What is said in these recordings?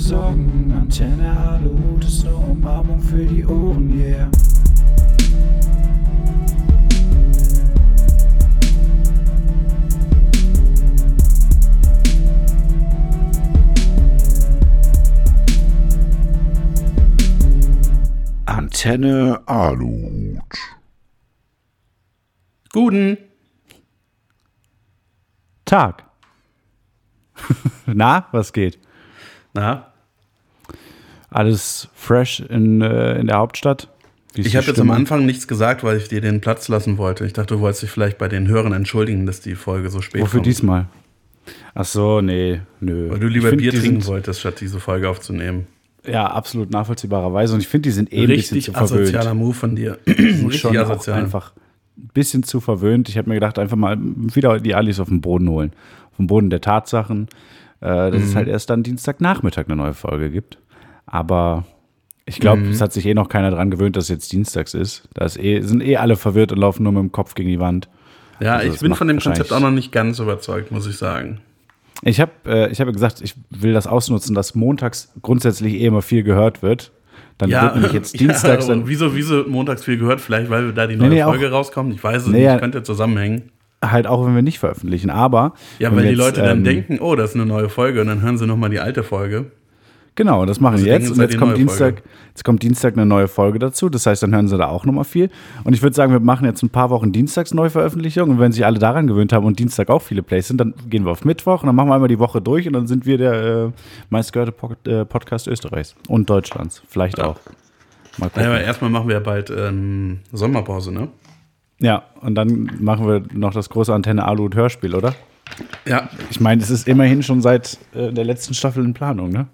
Sorgen. Antenne, Aluhut ist eine Umarmung für die Ohren, yeah. Antenne Aluhut. Guten. Tag. Na, was geht? Na, Alles fresh in, äh, in der Hauptstadt? Ich habe jetzt am? Anfang nichts gesagt, weil ich dir den Platz lassen wollte. Ich dachte, du wolltest dich vielleicht bei den Hörern entschuldigen, dass die Folge so spät Wofür kommt. diesmal? Ach so, nee, nö. Weil du lieber find, Bier trinken sind, wolltest, statt diese Folge aufzunehmen. Ja, absolut nachvollziehbarerweise. Und ich finde, die sind eh ein bisschen Richtig zu verwöhnt. asozialer Move von dir. Richtig Schon auch asozial. einfach ein bisschen zu verwöhnt. Ich habe mir gedacht, einfach mal wieder die Alis auf den Boden holen. Auf den Boden der Tatsachen. Äh, dass Mhm. es halt erst dann Dienstagnachmittag eine neue Folge gibt. Aber ich glaube, Mhm. es hat sich eh noch keiner dran gewöhnt, dass es jetzt dienstags ist. Da ist eh, sind eh alle verwirrt und laufen nur mit dem Kopf gegen die Wand. Ja, Also ich bin von dem Konzept auch noch nicht ganz überzeugt, muss ich sagen. Ich habe äh, ich hab gesagt, ich will das ausnutzen, dass montags grundsätzlich eh immer viel gehört wird. Dann wird nämlich jetzt dienstags ja, wieso, wieso montags viel gehört? Vielleicht, weil da die neue nee, auch- Folge rauskommt. Ich weiß es Nee, nicht, ja. könnte zusammenhängen. Halt auch, wenn wir nicht veröffentlichen. Aber Ja, wenn weil die jetzt, Leute dann ähm, denken, oh, das ist eine neue Folge und dann hören sie nochmal die alte Folge. Genau, das machen Sie wir jetzt. Und sei jetzt kommt, Dienstag, jetzt kommt Dienstag eine neue Folge dazu. Das heißt, dann hören sie da auch nochmal viel. Und ich würde sagen, wir machen jetzt ein paar Wochen Dienstags Neuveröffentlichung. Und wenn sich alle daran gewöhnt haben und Dienstag auch viele Plays sind, dann gehen wir auf Mittwoch und dann machen wir einmal die Woche durch und dann sind wir der äh, meistgehörte äh, Podcast Österreichs und Deutschlands. Vielleicht auch. Mal gucken. Naja, aber erstmal machen wir ja bald ähm, Sommerpause, ne? Ja, und dann machen wir noch das große Antenne Alu und Hörspiel, oder? Ja, Ich meine, es ist immerhin schon seit äh, der letzten Staffel in Planung, ne?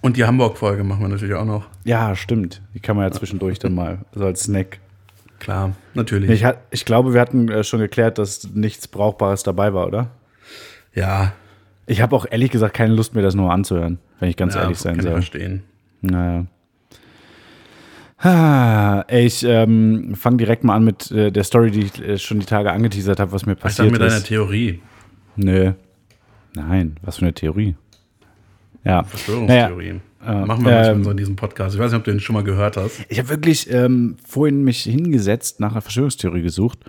und die Hamburg-Folge machen wir natürlich auch noch. Ja, stimmt. Die kann man ja zwischendurch dann mal so als Snack. Klar, natürlich. Ich, hat- ich glaube, wir hatten äh, schon geklärt, dass nichts Brauchbares dabei war, oder? ja, Ich habe auch ehrlich gesagt keine Lust mehr, das nur anzuhören, wenn ich ganz ja, ehrlich sein kann ich soll. verstehen. Naja. Ah, ey, ich ähm, fange direkt mal an mit äh, der Story, die ich äh, schon die Tage angeteasert habe, was mir Ich dachte passiert mit deiner ist. Theorie, Nö. Nein, was für eine Theorie. Ja. Verschwörungstheorien. Naja, machen wir ähm, so in diesem Podcast. Ich weiß nicht, ob du den schon mal gehört hast. Ich habe wirklich ähm, vorhin mich hingesetzt, nach einer Verschwörungstheorie gesucht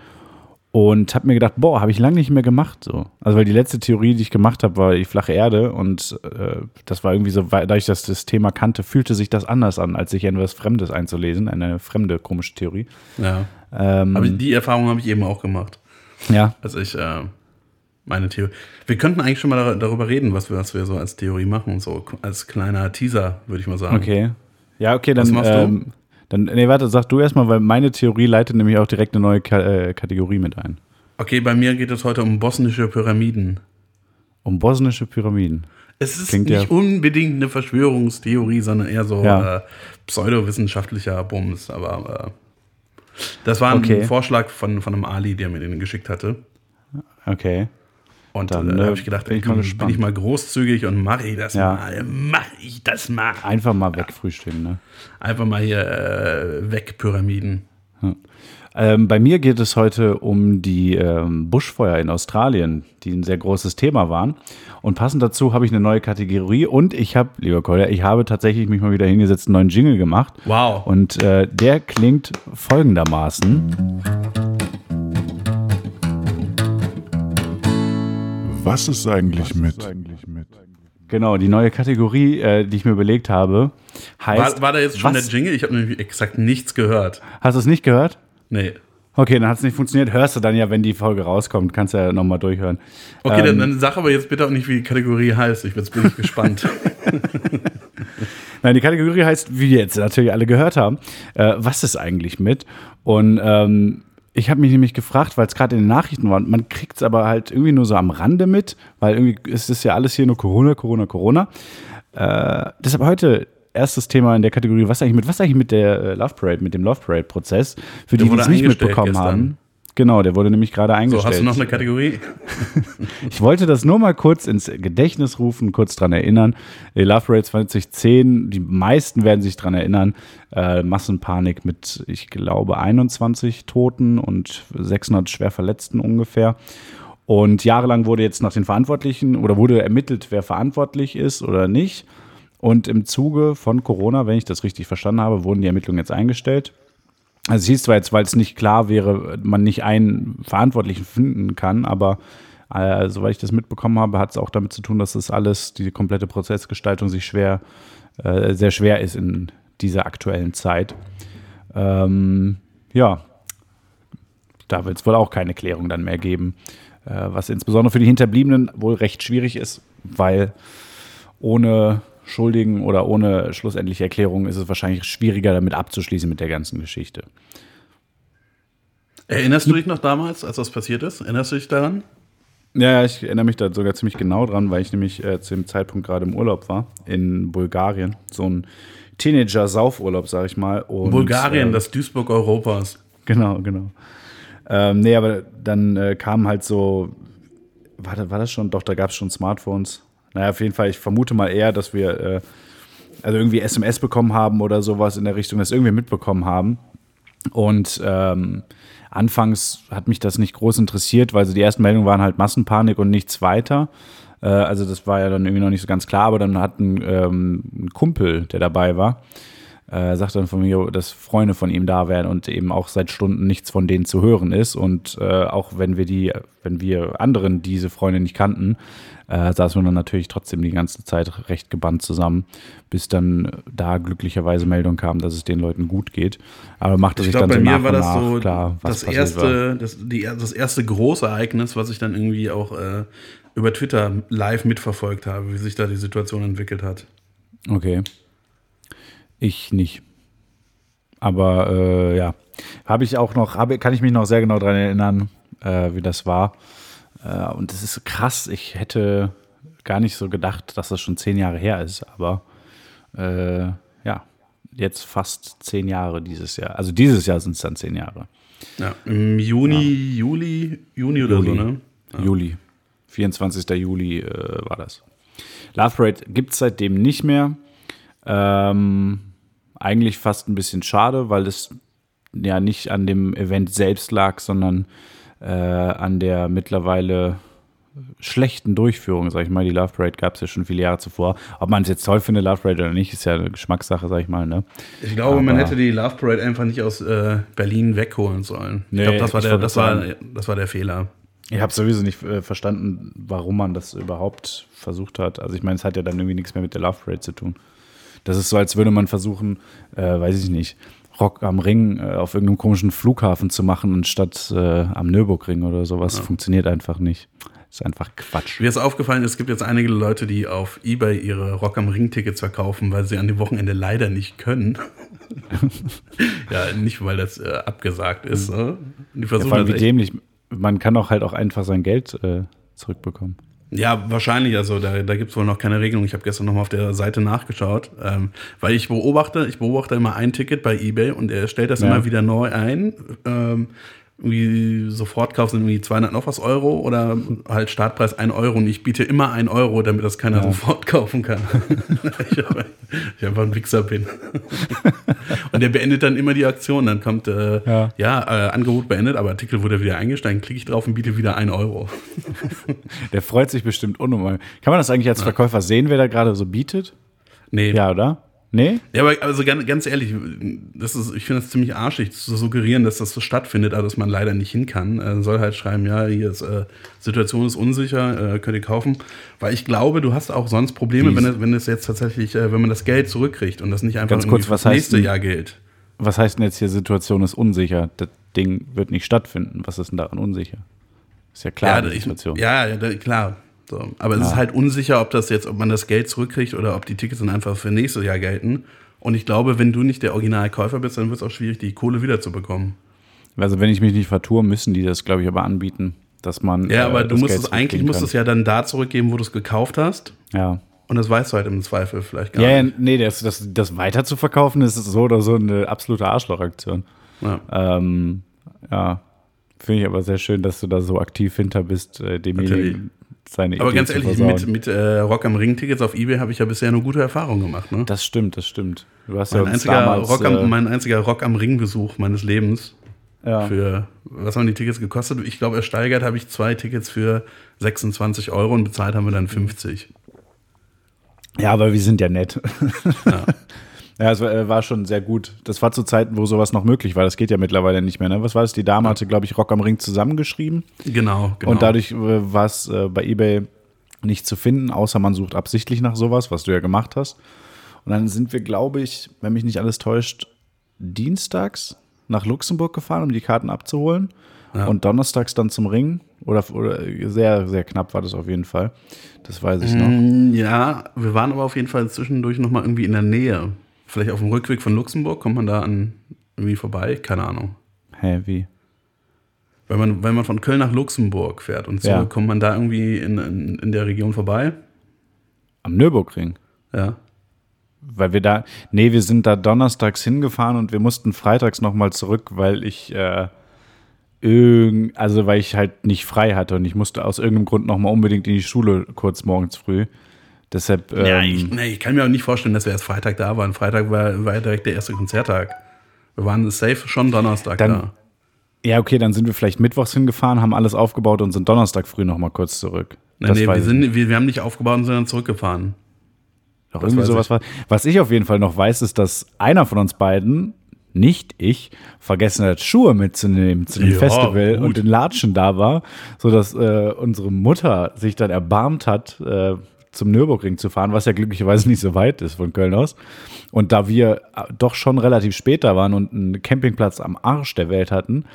und habe mir gedacht, boah, habe ich lange nicht mehr gemacht. So. Also weil die letzte Theorie, die ich gemacht habe, war die flache Erde und äh, das war irgendwie so, weil- dass ich das Thema kannte, fühlte sich das anders an, als sich etwas Fremdes einzulesen, eine fremde komische Theorie. Ja. Ähm, Aber die Erfahrung habe ich eben auch gemacht. ja, als ich äh, meine Theorie. Wir könnten eigentlich schon mal dar- darüber reden, was wir, was wir so als Theorie machen, so als kleiner Teaser, würde ich mal sagen. okay. Ja, okay, dann. Was machst du? Dann, nee, warte, sag du erstmal, weil meine Theorie leitet nämlich auch direkt eine neue Ka äh, Kategorie mit ein. Okay, bei mir geht es heute um bosnische Pyramiden. Um bosnische Pyramiden. Es ist Klingt nicht ja- unbedingt eine Verschwörungstheorie, sondern eher so Ja. äh, pseudowissenschaftlicher Bums. Aber äh, das war ein Okay. Vorschlag von, von einem Ali, der mir den geschickt hatte. Okay. Und Dann, äh, habe ich gedacht, bin ich komm, mal bin ich mal großzügig und mache ich das Ja. mal. Mache ich das mal. Einfach mal wegfrühstücken, ne? Einfach mal hier äh, weg, Pyramiden. Ähm, bei mir geht es heute um die ähm, Buschfeuer in Australien, die ein sehr großes Thema waren. Und passend dazu habe ich eine neue Kategorie und ich habe, lieber Kolja, ich habe tatsächlich mich mal wieder hingesetzt, einen neuen Jingle gemacht. Wow. Und äh, der klingt folgendermaßen. Was ist eigentlich mit? Genau, die neue Kategorie, äh, die ich mir überlegt habe, heißt. War, war da jetzt schon was, der Jingle? Ich habe nämlich exakt nichts gehört. Hast du es nicht gehört? Nee. Okay, dann hat es nicht funktioniert. Hörst du dann ja, wenn die Folge rauskommt. Kannst ja nochmal durchhören. Okay, Ähm, dann, dann sag aber jetzt bitte auch nicht, wie die Kategorie heißt. Ich bin jetzt gespannt. Nein, die Kategorie heißt, wie jetzt natürlich alle gehört haben, äh, was ist eigentlich mit? Und ähm, ich habe mich nämlich gefragt, weil es gerade in den Nachrichten war, man kriegt es aber halt irgendwie nur so am Rande mit, weil irgendwie ist es ja alles hier nur Corona, Corona, Corona. Äh, deshalb heute erstes Thema in der Kategorie, was eigentlich mit, was eigentlich mit der äh, Love Parade, mit dem Love Parade-Prozess, für die, die es nicht mitbekommen gestern. haben. Genau, der wurde nämlich gerade So, eingestellt. hast du noch eine Kategorie? Ich wollte das nur mal kurz ins Gedächtnis rufen, kurz dran erinnern. Die Love Parade 2010, die meisten werden sich dran erinnern. Äh, Massenpanik mit, ich glaube, 21 Toten und 600 schwer Verletzten ungefähr. Und jahrelang wurde jetzt nach den Verantwortlichen oder wurde ermittelt, wer verantwortlich ist oder nicht. Und im Zuge von Corona, wenn ich das richtig verstanden habe, wurden die Ermittlungen jetzt eingestellt. Also hieß zwar jetzt, weil es nicht klar wäre, man nicht einen Verantwortlichen finden kann, aber äh, soweit ich das mitbekommen habe, hat es auch damit zu tun, dass das alles, die komplette Prozessgestaltung sich schwer, äh, sehr schwer ist in dieser aktuellen Zeit. Ähm, ja, da wird es wohl auch keine Klärung dann mehr geben, äh, was insbesondere für die Hinterbliebenen wohl recht schwierig ist, weil ohne Schuldigen oder ohne schlussendliche Erklärung ist es wahrscheinlich schwieriger, damit abzuschließen mit der ganzen Geschichte. Erinnerst du dich noch damals, als das passiert ist? Erinnerst du dich daran? Ja, ich erinnere mich da sogar ziemlich genau dran, weil ich nämlich äh, zu dem Zeitpunkt gerade im Urlaub war in Bulgarien. So ein Teenager-Saufurlaub, sag ich mal. Und, Bulgarien, äh, das Duisburg Europas. Genau, genau. Ähm, nee, aber dann äh, kam halt so, war, war das schon? Doch, da gab es schon Smartphones. Naja, auf jeden Fall, ich vermute mal eher, dass wir äh, also irgendwie SMS bekommen haben oder sowas in der Richtung, das irgendwie mitbekommen haben. Und ähm, anfangs hat mich das nicht groß interessiert, weil so die ersten Meldungen waren halt Massenpanik und nichts weiter. Äh, also das war ja dann irgendwie noch nicht so ganz klar, aber dann hat ein, ähm, ein Kumpel, der dabei war, äh, sagt dann von mir, dass Freunde von ihm da wären und eben auch seit Stunden nichts von denen zu hören ist. Und äh, auch wenn wir die, wenn wir anderen diese Freunde nicht kannten, äh, saßen wir dann natürlich trotzdem die ganze Zeit recht gebannt zusammen, bis dann da glücklicherweise Meldung kam, dass es den Leuten gut geht. Aber machte Ich sich glaube, dann bei so mir nach war und das nach so klar, was das, erste, das, die, das erste große Ereignis, was ich dann irgendwie auch äh, über Twitter live mitverfolgt habe, wie sich da die Situation entwickelt hat. Okay. Ich nicht. Aber äh, ja, habe ich auch noch, habe, kann ich mich noch sehr genau daran erinnern, äh, wie das war. Äh, und es ist krass. Ich hätte gar nicht so gedacht, dass das schon zehn Jahre her ist. Aber äh, ja, jetzt fast zehn Jahre dieses Jahr. Also dieses Jahr sind es dann zehn Jahre. Ja, im Juni, Juli, Juni oder Juli. so, ne? Juli. 24. Juli äh, war das. Love Parade gibt es seitdem nicht mehr. Ähm, eigentlich fast ein bisschen schade, weil es ja nicht an dem Event selbst lag, sondern äh, an der mittlerweile schlechten Durchführung, sag ich mal. Die Love Parade gab es ja schon viele Jahre zuvor. Ob man es jetzt toll findet, Love Parade oder nicht, ist ja eine Geschmackssache, sag ich mal. Ne? Ich glaube, man Aber- hätte die Love Parade einfach nicht aus äh, Berlin wegholen sollen. Nee, ich glaube, das, war der, das, war, das war der Fehler. Ich habe sowieso nicht äh, verstanden, warum man das überhaupt versucht hat. Also ich meine, es hat ja dann irgendwie nichts mehr mit der Love Parade zu tun. Das ist so, als würde man versuchen, äh, weiß ich nicht, Rock am Ring äh, auf irgendeinem komischen Flughafen zu machen, anstatt äh, am Nürburgring oder sowas. Funktioniert einfach nicht. Ist einfach Quatsch. Mir ist aufgefallen, es gibt jetzt einige Leute, die auf Ebay ihre Rock am Ring Tickets verkaufen, weil sie an dem Wochenende leider nicht können. ja, nicht weil das äh, abgesagt ist. Ne? Die Ja, versuchen vor allem wie dämlich. Man kann auch halt auch einfach sein Geld äh, zurückbekommen. Ja, wahrscheinlich. Also da, da gibt es wohl noch keine Regelung. Ich habe gestern noch mal auf der Seite nachgeschaut, ähm, weil ich beobachte, ich beobachte immer ein Ticket bei eBay und er stellt das Ja. immer wieder neu ein. Ähm, irgendwie Sofortkauf sind irgendwie 200 noch was Euro oder halt Startpreis 1 Euro und ich biete immer 1 Euro, damit das keiner Ja. sofort kaufen kann. ich, ich einfach ein Wichser bin. und der beendet dann immer die Aktion. Dann kommt, äh, Ja. ja, äh, Angebot beendet, aber Artikel wurde wieder eingestiegen. Klicke ich drauf und biete wieder 1 Euro. Der freut sich bestimmt unnormal. Kann man das eigentlich als Verkäufer sehen, wer da gerade so bietet? Nee, Ja, oder? Nee? Ja, aber also ganz, ganz ehrlich, das ist, ich finde es ziemlich arschig zu suggerieren, dass das so stattfindet, aber dass man leider nicht hin kann. Äh, soll halt schreiben, ja, hier ist äh, Situation ist unsicher, äh, könnt ihr kaufen. Weil ich glaube, du hast auch sonst Probleme, wenn es, wenn es jetzt tatsächlich, äh, wenn man das Geld zurückkriegt und das nicht einfach Ganz kurz, was heißt nächste denn- Jahr gilt. Was heißt denn jetzt hier, Situation ist unsicher? Das Ding wird nicht stattfinden. Was ist denn daran unsicher? Ist ja klar, ja, die ich, Situation. ja, ja, klar. So. Aber es Ja. ist halt unsicher, ob das jetzt, ob man das Geld zurückkriegt oder ob die Tickets dann einfach für nächstes Jahr gelten. Und ich glaube, wenn du nicht der Originalkäufer bist, dann wird es auch schwierig, die Kohle wiederzubekommen. Also wenn ich mich nicht vertue, müssen die das, glaube ich, aber anbieten, dass man. Ja, äh, aber du das musst Geld es eigentlich musst es ja dann da zurückgeben, wo du es gekauft hast. Ja. Und das weißt du halt im Zweifel vielleicht gar Ja, ja, nicht. nee, das, das, das weiter zu verkaufen, ist so oder so eine absolute Arschlochaktion. Ja. Ähm, ja, finde ich aber sehr schön, dass du da so aktiv hinter bist, äh, demjenigen seine Aber Idee ganz ehrlich, mit, mit äh, Rock am Ring Tickets auf Ebay habe ich ja bisher nur gute Erfahrungen gemacht. Ne? Das stimmt, das stimmt. Du hast Mein, ja einziger damals, Rock am, äh, mein einziger Rock am Ring Besuch meines Lebens. ja. Für, was haben die Tickets gekostet? Ich glaube, ersteigert habe ich zwei Tickets für 26 Euro und bezahlt haben wir dann 50. Ja, aber wir sind ja nett. Ja. ja, es war, äh, war schon sehr gut. Das war zu Zeiten, wo sowas noch möglich war. Das geht ja mittlerweile nicht mehr. Ne? Was war das? Die Dame hatte, glaube ich, Rock am Ring zusammengeschrieben. Genau, genau. Und dadurch äh, war es äh, bei eBay nicht zu finden, außer man sucht absichtlich nach sowas, was du ja gemacht hast. Und dann sind wir, glaube ich, wenn mich nicht alles täuscht, dienstags nach Luxemburg gefahren, um die Karten abzuholen. Ja. Und donnerstags dann zum Ring. Oder, oder sehr, sehr knapp war das auf jeden Fall. Das weiß ich noch. Mm, ja, wir waren aber auf jeden Fall zwischendurch nochmal irgendwie in der Nähe. Vielleicht auf dem Rückweg von Luxemburg kommt man da an irgendwie vorbei? Keine Ahnung. Hä, wie? Wenn man, wenn man von Köln nach Luxemburg fährt und so, ja. kommt man da irgendwie in, in, in der Region vorbei? Am Nürburgring? Ja. Weil wir da, nee, wir sind da donnerstags hingefahren und wir mussten freitags nochmal zurück, weil ich, äh, irgend, also weil ich halt nicht frei hatte und ich musste aus irgendeinem Grund nochmal unbedingt in die Schule kurz morgens früh. Deshalb. Ähm, ja, ich, nee, ich kann mir auch nicht vorstellen, dass wir erst Freitag da waren. Freitag war, war direkt der erste Konzerttag. Wir waren safe schon Donnerstag dann, da. Ja, okay, dann sind wir vielleicht mittwochs hingefahren, haben alles aufgebaut und sind Donnerstag früh nochmal kurz zurück. Nee, nee wir, sind, wir, wir haben nicht aufgebaut und sind dann zurückgefahren. Doch irgendwie sowas war. Was ich auf jeden Fall noch weiß, ist, dass einer von uns beiden, nicht ich, vergessen hat, Schuhe mitzunehmen zu dem ja, Festival gut. und in Latschen da war, sodass äh, unsere Mutter sich dann erbarmt hat, äh, zum Nürburgring zu fahren, was ja glücklicherweise nicht so weit ist von Köln aus. Und da wir äh, doch schon relativ später waren und einen Campingplatz am Arsch der Welt hatten,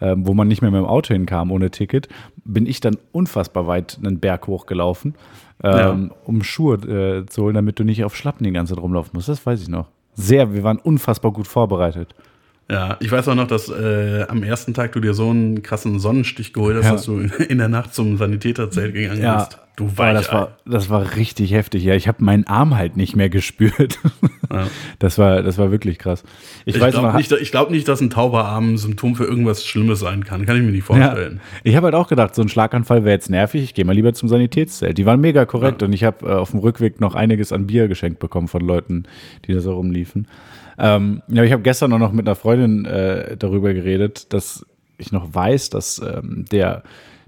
äh, wo man nicht mehr mit dem Auto hinkam ohne Ticket, bin ich dann unfassbar weit einen Berg hochgelaufen, ähm, ja. um Schuhe äh, zu holen, damit du nicht auf Schlappen die ganze Zeit rumlaufen musst. Das weiß ich noch. Sehr, wir waren unfassbar gut vorbereitet. Ja, ich weiß auch noch, dass äh, am ersten Tag du dir so einen krassen Sonnenstich geholt hast, ja. dass du in der Nacht zum Sanitäterzelt gegangen ja. bist. Du weißt. Das war, das war richtig heftig. Ja, ich habe meinen Arm halt nicht mehr gespürt. Ja. Das, war, das war wirklich krass. Ich, ich glaube nicht, glaub nicht, dass ein tauber Arm ein Symptom für irgendwas Schlimmes sein kann. Kann ich mir nicht vorstellen. Ja. Ich habe halt auch gedacht, so ein Schlaganfall wäre jetzt nervig. Ich gehe mal lieber zum Sanitätszelt. Die waren mega korrekt und ich habe äh, auf dem Rückweg noch einiges an Bier geschenkt bekommen von Leuten, die da so rumliefen. Ähm, ja, ich habe gestern auch noch mit einer Freundin äh, darüber geredet, dass ich noch weiß, dass ähm, der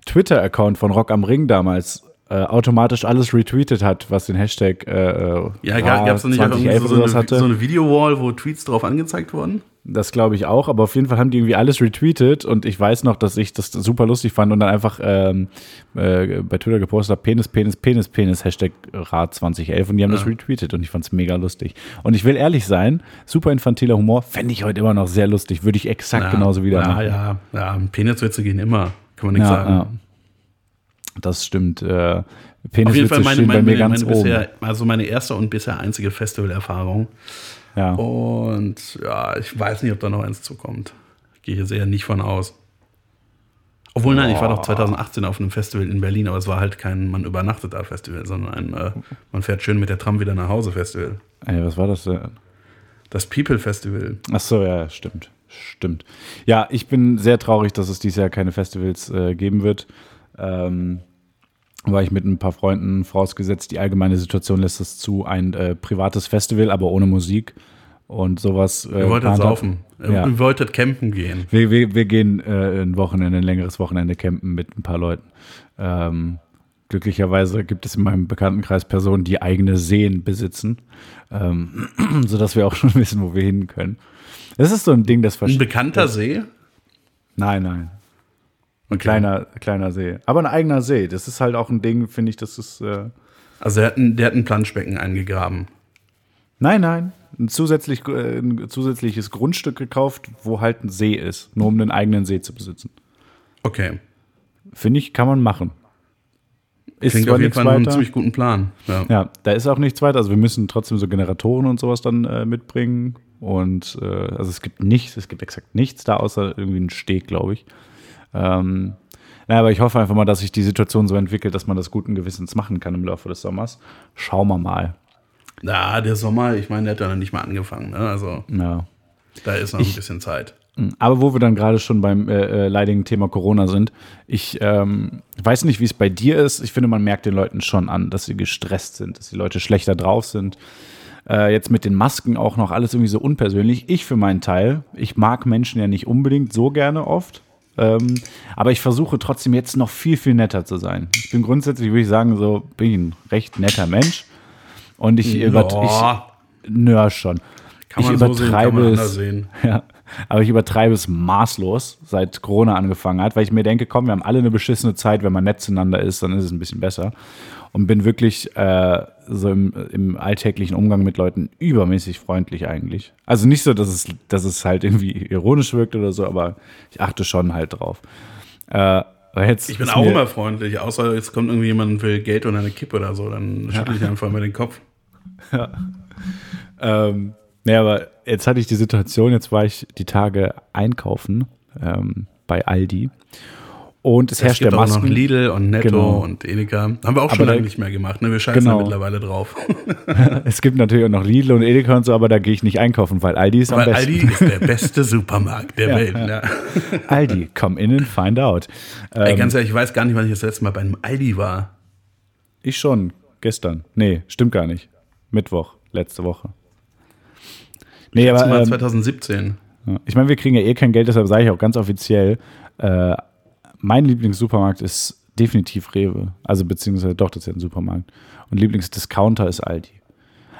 Twitter-Account von Rock am Ring damals äh, automatisch alles retweetet hat, was den Hashtag äh, äh Ja, gab es nicht auch so, so, eine, so eine Video-Wall, wo Tweets drauf angezeigt wurden? Das glaube ich auch, aber auf jeden Fall haben die irgendwie alles retweetet und ich weiß noch, dass ich das super lustig fand und dann einfach ähm, äh, bei Twitter gepostet habe, Penis, Penis, Penis, Penis, Hashtag Rad 2011 und die haben ja. das retweetet und ich fand es mega lustig. Und ich will ehrlich sein, super infantiler Humor, fände ich heute immer noch sehr lustig, würde ich exakt ja, genauso wieder ja, machen. Ja, ja, Peniswitze gehen immer, kann man nichts ja, sagen. Das stimmt. Äh, Peniswitze Auf jeden Fall meine, meine, bei mir meine, meine bisher, also meine erste und bisher einzige Festivalerfahrung. Ja. Und ja, ich weiß nicht, ob da noch eins zukommt. Ich gehe hier sehr nicht von aus. Obwohl, nein, ich war doch 2018 auf einem Festival in Berlin, aber es war halt kein Man übernachtet da Festival, sondern ein äh, Man fährt schön mit der Tram wieder nach Hause Festival. Ey, was war das denn? Das People Festival. Ach so, ja, stimmt. Stimmt. Ja, ich bin sehr traurig, dass es dieses Jahr keine Festivals äh, geben wird. Ähm, war ich mit ein paar Freunden vorausgesetzt, die allgemeine Situation lässt es zu, ein äh, privates Festival, aber ohne Musik und sowas. Äh, Ihr wolltet saufen. Ja. Ihr wolltet campen gehen. Wir, wir, wir gehen äh, ein Wochenende, ein längeres Wochenende campen mit ein paar Leuten. Ähm, glücklicherweise gibt es in meinem Bekanntenkreis Personen, die eigene Seen besitzen, ähm, sodass wir auch schon wissen, wo wir hin können. Das ist so ein Ding, das Ein bekannter See? Nein, nein. Ein okay. kleiner, kleiner See. Aber ein eigener See. Das ist halt auch ein Ding, finde ich, das ist. Äh also der hat, ein, der hat ein Planschbecken eingegraben. Nein, nein. Ein, zusätzlich, äh, ein zusätzliches Grundstück gekauft, wo halt ein See ist, nur um einen eigenen See zu besitzen. Okay. Finde ich, kann man machen. Ist Klingt auf jeden Fall einen ziemlich guten Plan. Ja. ja. da ist auch nichts weiter. Also wir müssen trotzdem so Generatoren und sowas dann äh, mitbringen. Und äh, also es gibt nichts, es gibt exakt nichts da, außer irgendwie ein Steg, glaube ich. Ähm, naja, aber ich hoffe einfach mal, dass sich die Situation so entwickelt, dass man das guten Gewissens machen kann im Laufe des Sommers. Schauen wir mal. Ja, der Sommer, ich meine, der hat ja noch nicht mal angefangen. Ne? Also ja. da ist noch ich, ein bisschen Zeit. Hm, aber wo wir dann gerade schon beim äh, äh, leidigen Thema Corona sind, ich ähm, weiß nicht, wie es bei dir ist. Ich finde, man merkt den Leuten schon an, dass sie gestresst sind, dass die Leute schlechter drauf sind. Äh, jetzt mit den Masken auch noch alles irgendwie so unpersönlich. Ich für meinen Teil, ich mag Menschen ja nicht unbedingt so gerne oft. Ähm, aber ich versuche trotzdem jetzt noch viel, viel netter zu sein. Ich bin grundsätzlich, würde ich sagen, so bin ich ein recht netter Mensch. Und ich übertreibe. Boah. Nö, schon. Kann ich man so sehen, kann übertreibe man es. sehen. Ja, aber ich übertreibe es maßlos, seit Corona angefangen hat, weil ich mir denke, komm, wir haben alle eine beschissene Zeit, wenn man nett zueinander ist, dann ist es ein bisschen besser. Und bin wirklich äh, so im, im alltäglichen Umgang mit Leuten übermäßig freundlich eigentlich. Also nicht so, dass es, dass es halt irgendwie ironisch wirkt oder so, aber ich achte schon halt drauf. Äh, Ich bin auch immer freundlich, außer jetzt kommt irgendwie jemand und will Geld oder eine Kippe oder so, dann schüttle ich einfach mal den Kopf. Ähm, nee, aber jetzt hatte ich die Situation, jetzt war ich die Tage einkaufen ähm, bei Aldi und es Es herrscht gibt der auch noch Masken. Lidl und Netto Genau. und Edeka. Haben wir auch Aber schon lange nicht mehr gemacht. Ne? Wir scheißen Genau. da mittlerweile drauf. Es gibt natürlich auch noch Lidl und Edeka und so, aber da gehe ich nicht einkaufen, weil Aldi ist am Weil besten. Aldi ist der beste Supermarkt der Ja, Welt. ja. Ja. Aldi, come in and find out. Ey, Ähm, ganz ehrlich, ich weiß gar nicht, wann ich das letzte Mal bei einem Aldi war. ich schon, gestern. Nee, stimmt gar nicht. Mittwoch, letzte Woche. Nee, Letztes aber Mal ähm, 2017. Ja. Ich meine, wir kriegen ja eh kein Geld, deshalb sage ich auch ganz offiziell, äh, mein Lieblingssupermarkt ist definitiv Rewe. Also beziehungsweise doch, das ist ja ein Supermarkt. Und Lieblingsdiscounter ist Aldi.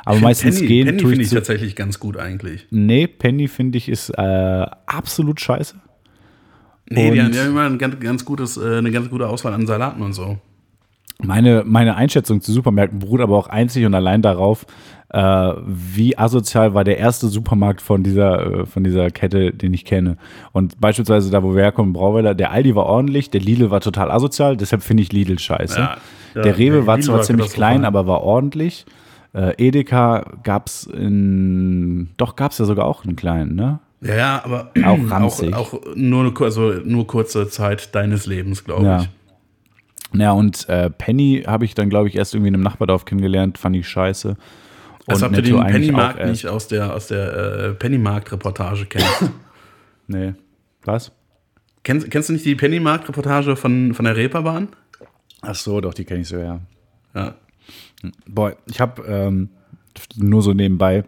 Aber meistens Penny, gehen Penny finde ich tatsächlich ganz gut eigentlich. Nee, Penny finde ich ist äh, absolut scheiße. Nee, die Und- haben, die haben immer ein ganz, ganz gutes, äh, eine ganz gute Auswahl an Salaten und so. Meine, meine Einschätzung zu Supermärkten beruht aber auch einzig und allein darauf, äh, wie asozial war der erste Supermarkt von dieser, äh, von dieser Kette, den ich kenne. Und beispielsweise da, wo wir herkommen, Brauweiler, der Aldi war ordentlich, der Lidl war total asozial, deshalb finde ich Lidl scheiße. Ja, ja, der Rewe der war Lidl zwar war ziemlich klein, aber war ordentlich. Äh, Edeka gab es in, doch gab es ja sogar auch einen kleinen, ne? Ja, ja, aber Auch auch, ranzig. auch nur, also nur kurze Zeit deines Lebens, glaube Ja. ich. Ja, und äh, Penny habe ich dann, glaube ich, erst irgendwie in einem Nachbardorf kennengelernt, fand ich scheiße. Als Und ob du Netto den Pennymarkt nicht aus der, aus der äh, Pennymarkt-Reportage kennst. Nee. Was? kennst. Kennst du nicht die Pennymarkt-Reportage von, von der Reeperbahn? Ach so, doch, die kenne ich so, ja. Ja. Boah, ich habe ähm, nur so nebenbei,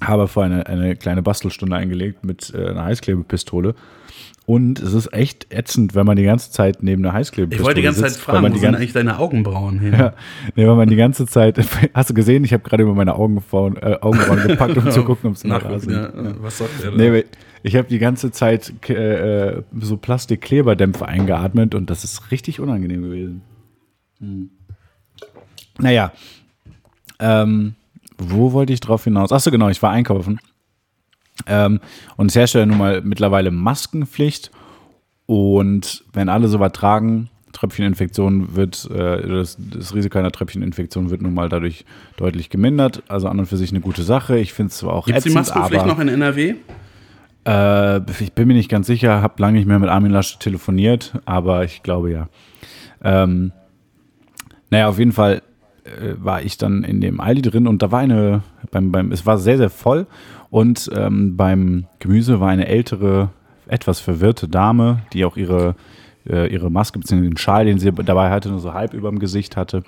habe vorher eine, eine kleine Bastelstunde eingelegt mit äh, einer Heißklebepistole. Und es ist echt ätzend, wenn man die ganze Zeit neben einer Ich Heißklebepistole wollte die ganze Zeit sitzt, weil fragen, man wo sind eigentlich deine Augenbrauen hin? ja, nee, weil man die ganze Zeit, hast du gesehen, ich habe gerade über meine Augenbrauen, äh, Augenbrauen gepackt, um zu gucken, ob es Nachgucken, sind. ja. Was sagt der? Nee, ich habe die ganze Zeit äh, so Plastikkleberdämpfe eingeatmet und das ist richtig unangenehm gewesen. Hm. Naja, ähm, wo wollte ich drauf hinaus? Achso, genau, ich war einkaufen. Ähm, und es herrscht ja nun mal mittlerweile Maskenpflicht. Und wenn alle so was tragen, Tröpfcheninfektion wird, äh, das, das Risiko einer Tröpfcheninfektion wird nun mal dadurch deutlich gemindert. Also an und für sich eine gute Sache. Ich finde es zwar auch Gibt es die ätzend, Maskenpflicht aber- noch in NRW? äh, ich bin mir nicht ganz sicher, habe lange nicht mehr mit Armin Laschet telefoniert, aber ich glaube ja. Ähm, naja, auf jeden Fall äh, war ich dann in dem Aldi drin und da war eine, beim, beim, es war sehr, sehr voll und ähm, beim Gemüse war eine ältere, etwas verwirrte Dame, die auch ihre, äh, ihre Maske bzw. den Schal, den sie dabei hatte, nur so halb über dem Gesicht hatte.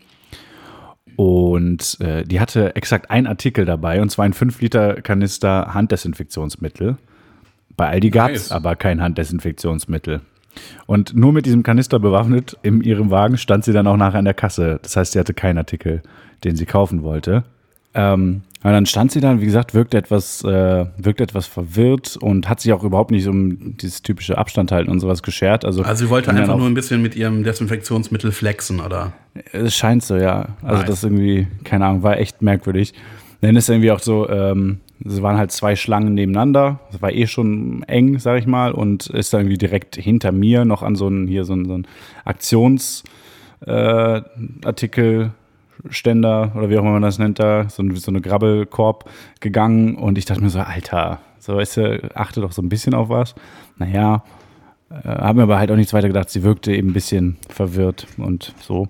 Und äh, die hatte exakt ein Artikel dabei, und zwar ein 5-Liter-Kanister Handdesinfektionsmittel. Bei Aldi gab es Nice. aber kein Handdesinfektionsmittel. Und nur mit diesem Kanister bewaffnet in ihrem Wagen stand sie dann auch nachher an der Kasse. Das heißt, sie hatte keinen Artikel, den sie kaufen wollte. Ähm, und dann stand sie da, wie gesagt, wirkte etwas, äh, wirkte etwas verwirrt und hat sich auch überhaupt nicht um dieses typische Abstand halten und sowas geschert. Also, Also sie wollte dann einfach nur ein bisschen mit ihrem Desinfektionsmittel flexen, oder? Es scheint so, ja. Also Nice. das irgendwie, keine Ahnung, war echt merkwürdig. Dann ist irgendwie auch so, ähm, es waren halt zwei Schlangen nebeneinander. Es war eh schon eng, sag ich mal, und ist dann irgendwie direkt hinter mir noch an so einen, hier so einen, so einen Aktionsartikel. Ständer oder wie auch immer man das nennt da, so, so eine Grabbelkorb gegangen und ich dachte mir so, Alter, so weißt du, achte doch so ein bisschen auf was. Naja, äh, habe mir aber halt auch nichts weiter gedacht. Sie wirkte eben ein bisschen verwirrt und so.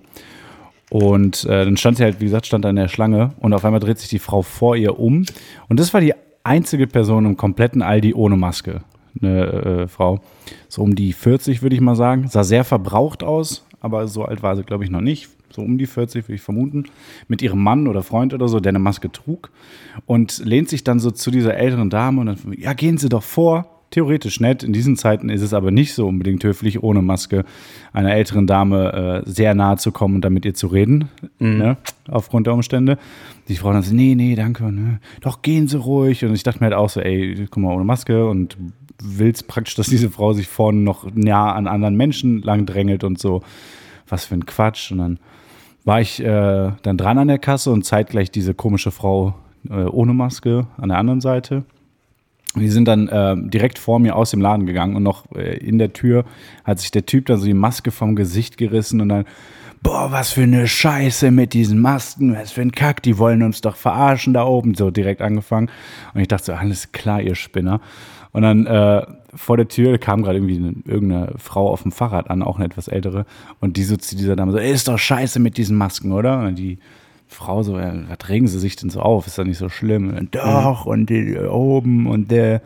Und äh, dann stand sie halt, wie gesagt, stand da in der Schlange und auf einmal dreht sich die Frau vor ihr um. Und das war die einzige Person im kompletten Aldi ohne Maske. Eine äh, Frau, so um die 40, würde ich mal sagen. Sah sehr verbraucht aus, aber so alt war sie, glaube ich, noch nicht. So um die 40, würde ich vermuten. Mit ihrem Mann oder Freund oder so, der eine Maske trug. Und lehnt sich dann so zu dieser älteren Dame und dann, ja, gehen Sie doch vor. theoretisch nett. In diesen Zeiten ist es aber nicht so unbedingt höflich, ohne Maske einer älteren Dame äh, sehr nahe zu kommen und dann mit ihr zu reden, ne? aufgrund der Umstände. Die Frau dann so, nee, nee, danke, ne? doch gehen Sie ruhig. Und ich dachte mir halt auch so, ey, guck mal, ohne Maske und willst praktisch, dass diese Frau sich vorne noch nah an anderen Menschen lang drängelt und so. Was für ein Quatsch. Und dann war ich äh, dann dran an der Kasse und zeitgleich diese komische Frau äh, ohne Maske an der anderen Seite. Die sind dann äh, direkt vor mir aus dem Laden gegangen und noch äh, in der Tür hat sich der Typ dann so die Maske vom Gesicht gerissen und dann, boah, was für eine Scheiße mit diesen Masken, was für ein Kack, die wollen uns doch verarschen da oben, so direkt angefangen. Und ich dachte so, alles klar, ihr Spinner. Und dann äh, vor der Tür kam gerade irgendwie eine, irgendeine Frau auf dem Fahrrad an, auch eine etwas ältere, und die so zu dieser Dame so, ey, ist doch scheiße mit diesen Masken, oder? Und die Frau so, ja, was regen sie sich denn so auf? Ist doch nicht so schlimm. Und doch, und die oben und der.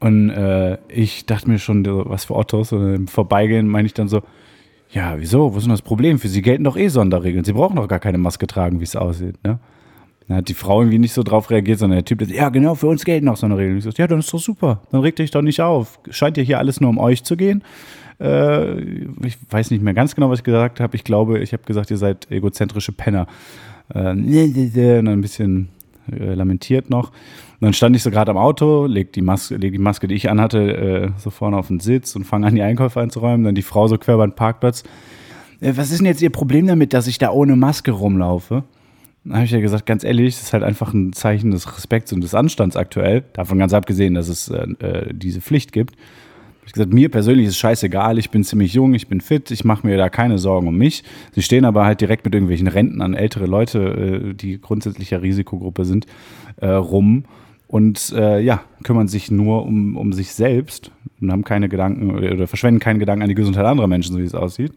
Und äh, ich dachte mir schon, was für Ottos. Und im Vorbeigehen meine ich dann so, ja, wieso? Wo ist denn das Problem? Für sie gelten doch eh Sonderregeln. Sie brauchen doch gar keine Maske tragen, wie es aussieht. Ne? Dann hat die Frau irgendwie nicht so drauf reagiert, sondern der Typ, ja, genau, für uns gelten auch Sonderregeln. Ich so, ja, dann ist doch super. Dann regt euch doch nicht auf. Scheint ja hier alles nur um euch zu gehen. Äh, ich weiß nicht mehr ganz genau, was ich gesagt habe. Ich glaube, ich habe gesagt, ihr seid egozentrische Penner. Äh, und dann ein bisschen äh, lamentiert noch. Und dann stand ich so gerade am Auto, leg die Maske, leg die Maske, die ich anhatte, äh, so vorne auf den Sitz und fange an, die Einkäufe einzuräumen. Dann die Frau so quer über den Parkplatz. Äh, was ist denn jetzt Ihr Problem damit, dass ich da ohne Maske rumlaufe? Dann habe ich ja gesagt, ganz ehrlich, das ist halt einfach ein Zeichen des Respekts und des Anstands aktuell. Davon ganz abgesehen, dass es äh, äh, diese Pflicht gibt. Hab Ich gesagt, mir persönlich ist scheißegal, ich bin ziemlich jung, ich bin fit, ich mache mir da keine Sorgen um mich. Sie stehen aber halt direkt mit irgendwelchen Renten an ältere Leute, äh, die grundsätzlich ja Risikogruppe sind, äh, rum und äh, ja, kümmern sich nur um, um sich selbst und haben keine Gedanken oder verschwenden keinen Gedanken an die Gesundheit anderer Menschen, so wie es aussieht.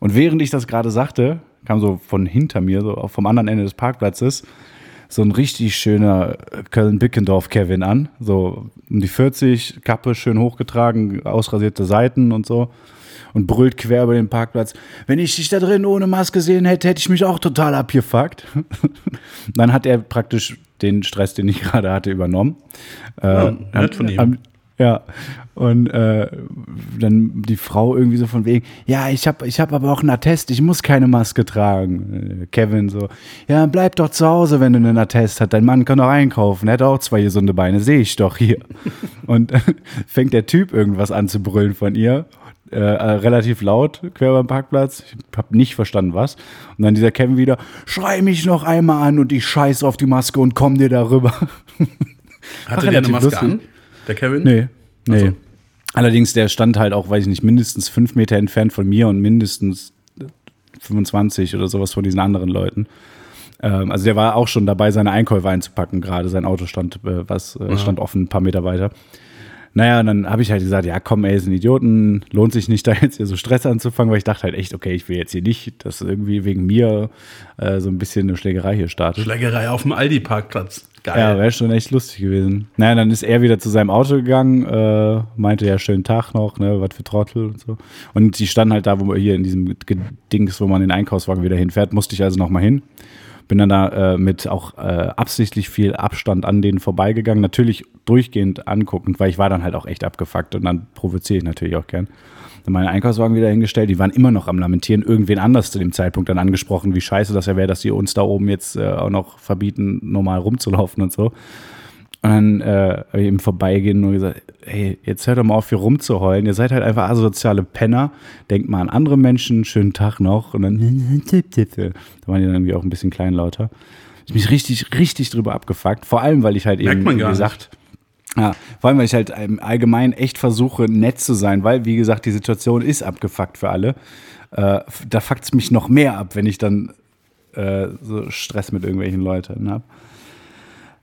Und während ich das gerade sagte, kam so von hinter mir, so vom anderen Ende des Parkplatzes, so ein richtig schöner Köln-Bickendorf-Kevin an. So um die 40, Kappe schön hochgetragen, ausrasierte Seiten und so. Und brüllt quer über den Parkplatz. Wenn ich dich da drin ohne Maske sehen hätte, hätte ich mich auch total abgefuckt. Dann hat er praktisch den Stress, den ich gerade hatte, übernommen. Ja, Äh, nett von ihm. am- ja, und äh, dann die Frau irgendwie so von wegen, ja, ich habe ich hab aber auch einen Attest, ich muss keine Maske tragen. Äh, Kevin so, ja, bleib doch zu Hause, wenn du einen Attest hast. Dein Mann kann doch einkaufen, er hat auch zwei gesunde Beine, sehe ich doch hier. und äh, fängt der Typ irgendwas an zu brüllen von ihr. Äh, äh, relativ laut, quer beim Parkplatz. Ich habe nicht verstanden, was. Und dann dieser Kevin wieder, schrei mich noch einmal an und ich scheiß auf die Maske und komm dir darüber. Hatte der eine Maske lustig. an? Der Kevin? Nee, nee. Ach so. Allerdings, der stand halt auch, weiß ich nicht, mindestens fünf Meter entfernt von mir und mindestens 25 oder sowas von diesen anderen Leuten. Ähm, also der war auch schon dabei, seine Einkäufe einzupacken gerade. Sein Auto stand, äh, was, äh, stand offen ein paar Meter weiter. Naja, und dann habe ich halt gesagt, ja komm, ey, sind Idioten, lohnt sich nicht da jetzt hier so Stress anzufangen, weil ich dachte halt echt, okay, ich will jetzt hier nicht, dass irgendwie wegen mir äh, so ein bisschen eine Schlägerei hier startet. Schlägerei auf dem Aldi-Parkplatz. Geil. Ja, wäre schon echt lustig gewesen. Naja, dann ist er wieder zu seinem Auto gegangen, äh, meinte ja, schönen Tag noch, ne, was für Trottel und so. Und die standen halt da, wo man hier in diesem Dings, wo man den Einkaufswagen wieder hinfährt, musste ich also nochmal hin. Bin dann da äh, mit auch äh, absichtlich viel Abstand an denen vorbeigegangen, natürlich durchgehend anguckend, weil ich war dann halt auch echt abgefuckt und dann provoziere ich natürlich auch gern. Dann meinen Einkaufswagen wieder hingestellt, die waren immer noch am Lamentieren, irgendwen anders zu dem Zeitpunkt dann angesprochen, wie scheiße das ja wäre, dass die uns da oben jetzt äh, auch noch verbieten, normal rumzulaufen und so. Und dann äh, hab ich im Vorbeigehen nur gesagt, hey, jetzt hört doch mal auf, hier rumzuheulen. Ihr seid halt einfach asoziale Penner. Denkt mal an andere Menschen, schönen Tag noch. Und dann, da waren die dann irgendwie auch ein bisschen kleinlauter. Ich mich richtig, richtig drüber abgefuckt. Vor allem, weil ich halt Merkt eben, wie gesagt, ja, vor allem, weil ich halt im Allgemeinen echt versuche, nett zu sein, weil, wie gesagt, die Situation ist abgefuckt für alle. Äh, da fuckt es mich noch mehr ab, wenn ich dann äh, so Stress mit irgendwelchen Leuten habe.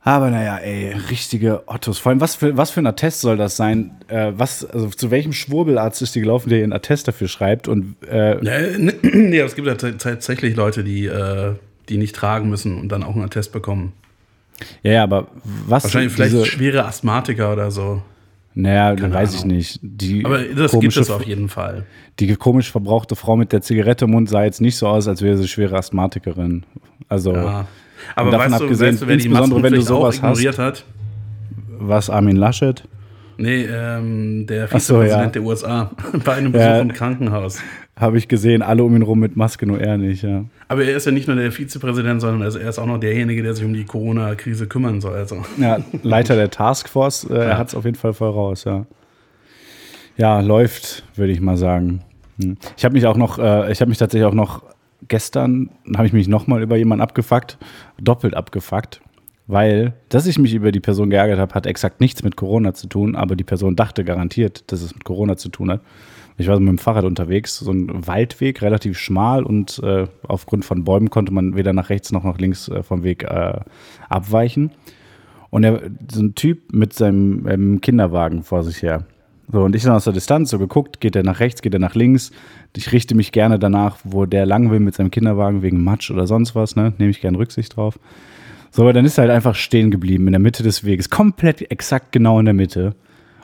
Aber naja, ey, richtige Ottos. Vor allem, was für, was für ein Attest soll das sein? Äh, was, also zu welchem Schwurbelarzt ist die gelaufen, der ihren Attest dafür schreibt? Und äh, Ja, äh, nee, es gibt ja tatsächlich Leute, die, äh, die nicht tragen müssen und dann auch einen Attest bekommen. Ja, ja, aber was Wahrscheinlich vielleicht diese, schwere Asthmatiker oder so. Naja, Keine weiß ich Ahnung. nicht. Die Aber das gibt es auf jeden Fall. die komisch verbrauchte Frau mit der Zigarette im Mund sah jetzt nicht so aus, als wäre sie schwere Asthmatikerin. Also, Ja. Aber davon weißt du, abgesehen, weißt du, wer die insbesondere wenn du sowas hast- ignoriert hat? was Armin Laschet? Nee, ähm, der Ach so, Vizepräsident ja. der USA bei einem Besuch Ja. im Krankenhaus. Habe ich gesehen, alle um ihn rum mit Maske, nur er nicht, ja. Aber er ist ja nicht nur der Vizepräsident, sondern also er ist auch noch derjenige, der sich um die Corona-Krise kümmern soll. Also. Ja, Leiter der Taskforce, äh, er hat es auf jeden Fall voll raus, ja. Ja, läuft, würde ich mal sagen. Hm. Ich habe mich auch noch, äh, ich habe mich tatsächlich auch noch gestern, habe ich mich nochmal über jemanden abgefuckt, doppelt abgefuckt, weil, dass ich mich über die Person geärgert habe, hat exakt nichts mit Corona zu tun, aber die Person dachte garantiert, dass es mit Corona zu tun hat. Ich war mit dem Fahrrad unterwegs, so ein Waldweg, relativ schmal und äh, aufgrund von Bäumen konnte man weder nach rechts noch nach links äh, vom Weg äh, abweichen. Und er, so ein Typ mit seinem ähm, Kinderwagen vor sich her. So, und ich dann aus der Distanz so geguckt, geht er nach rechts, geht er nach links. Ich richte mich gerne danach, wo der lang will mit seinem Kinderwagen wegen Matsch oder sonst was, ne? Nehme ich gerne Rücksicht drauf. So, aber dann ist er halt einfach stehen geblieben in der Mitte des Weges, komplett exakt genau in der Mitte.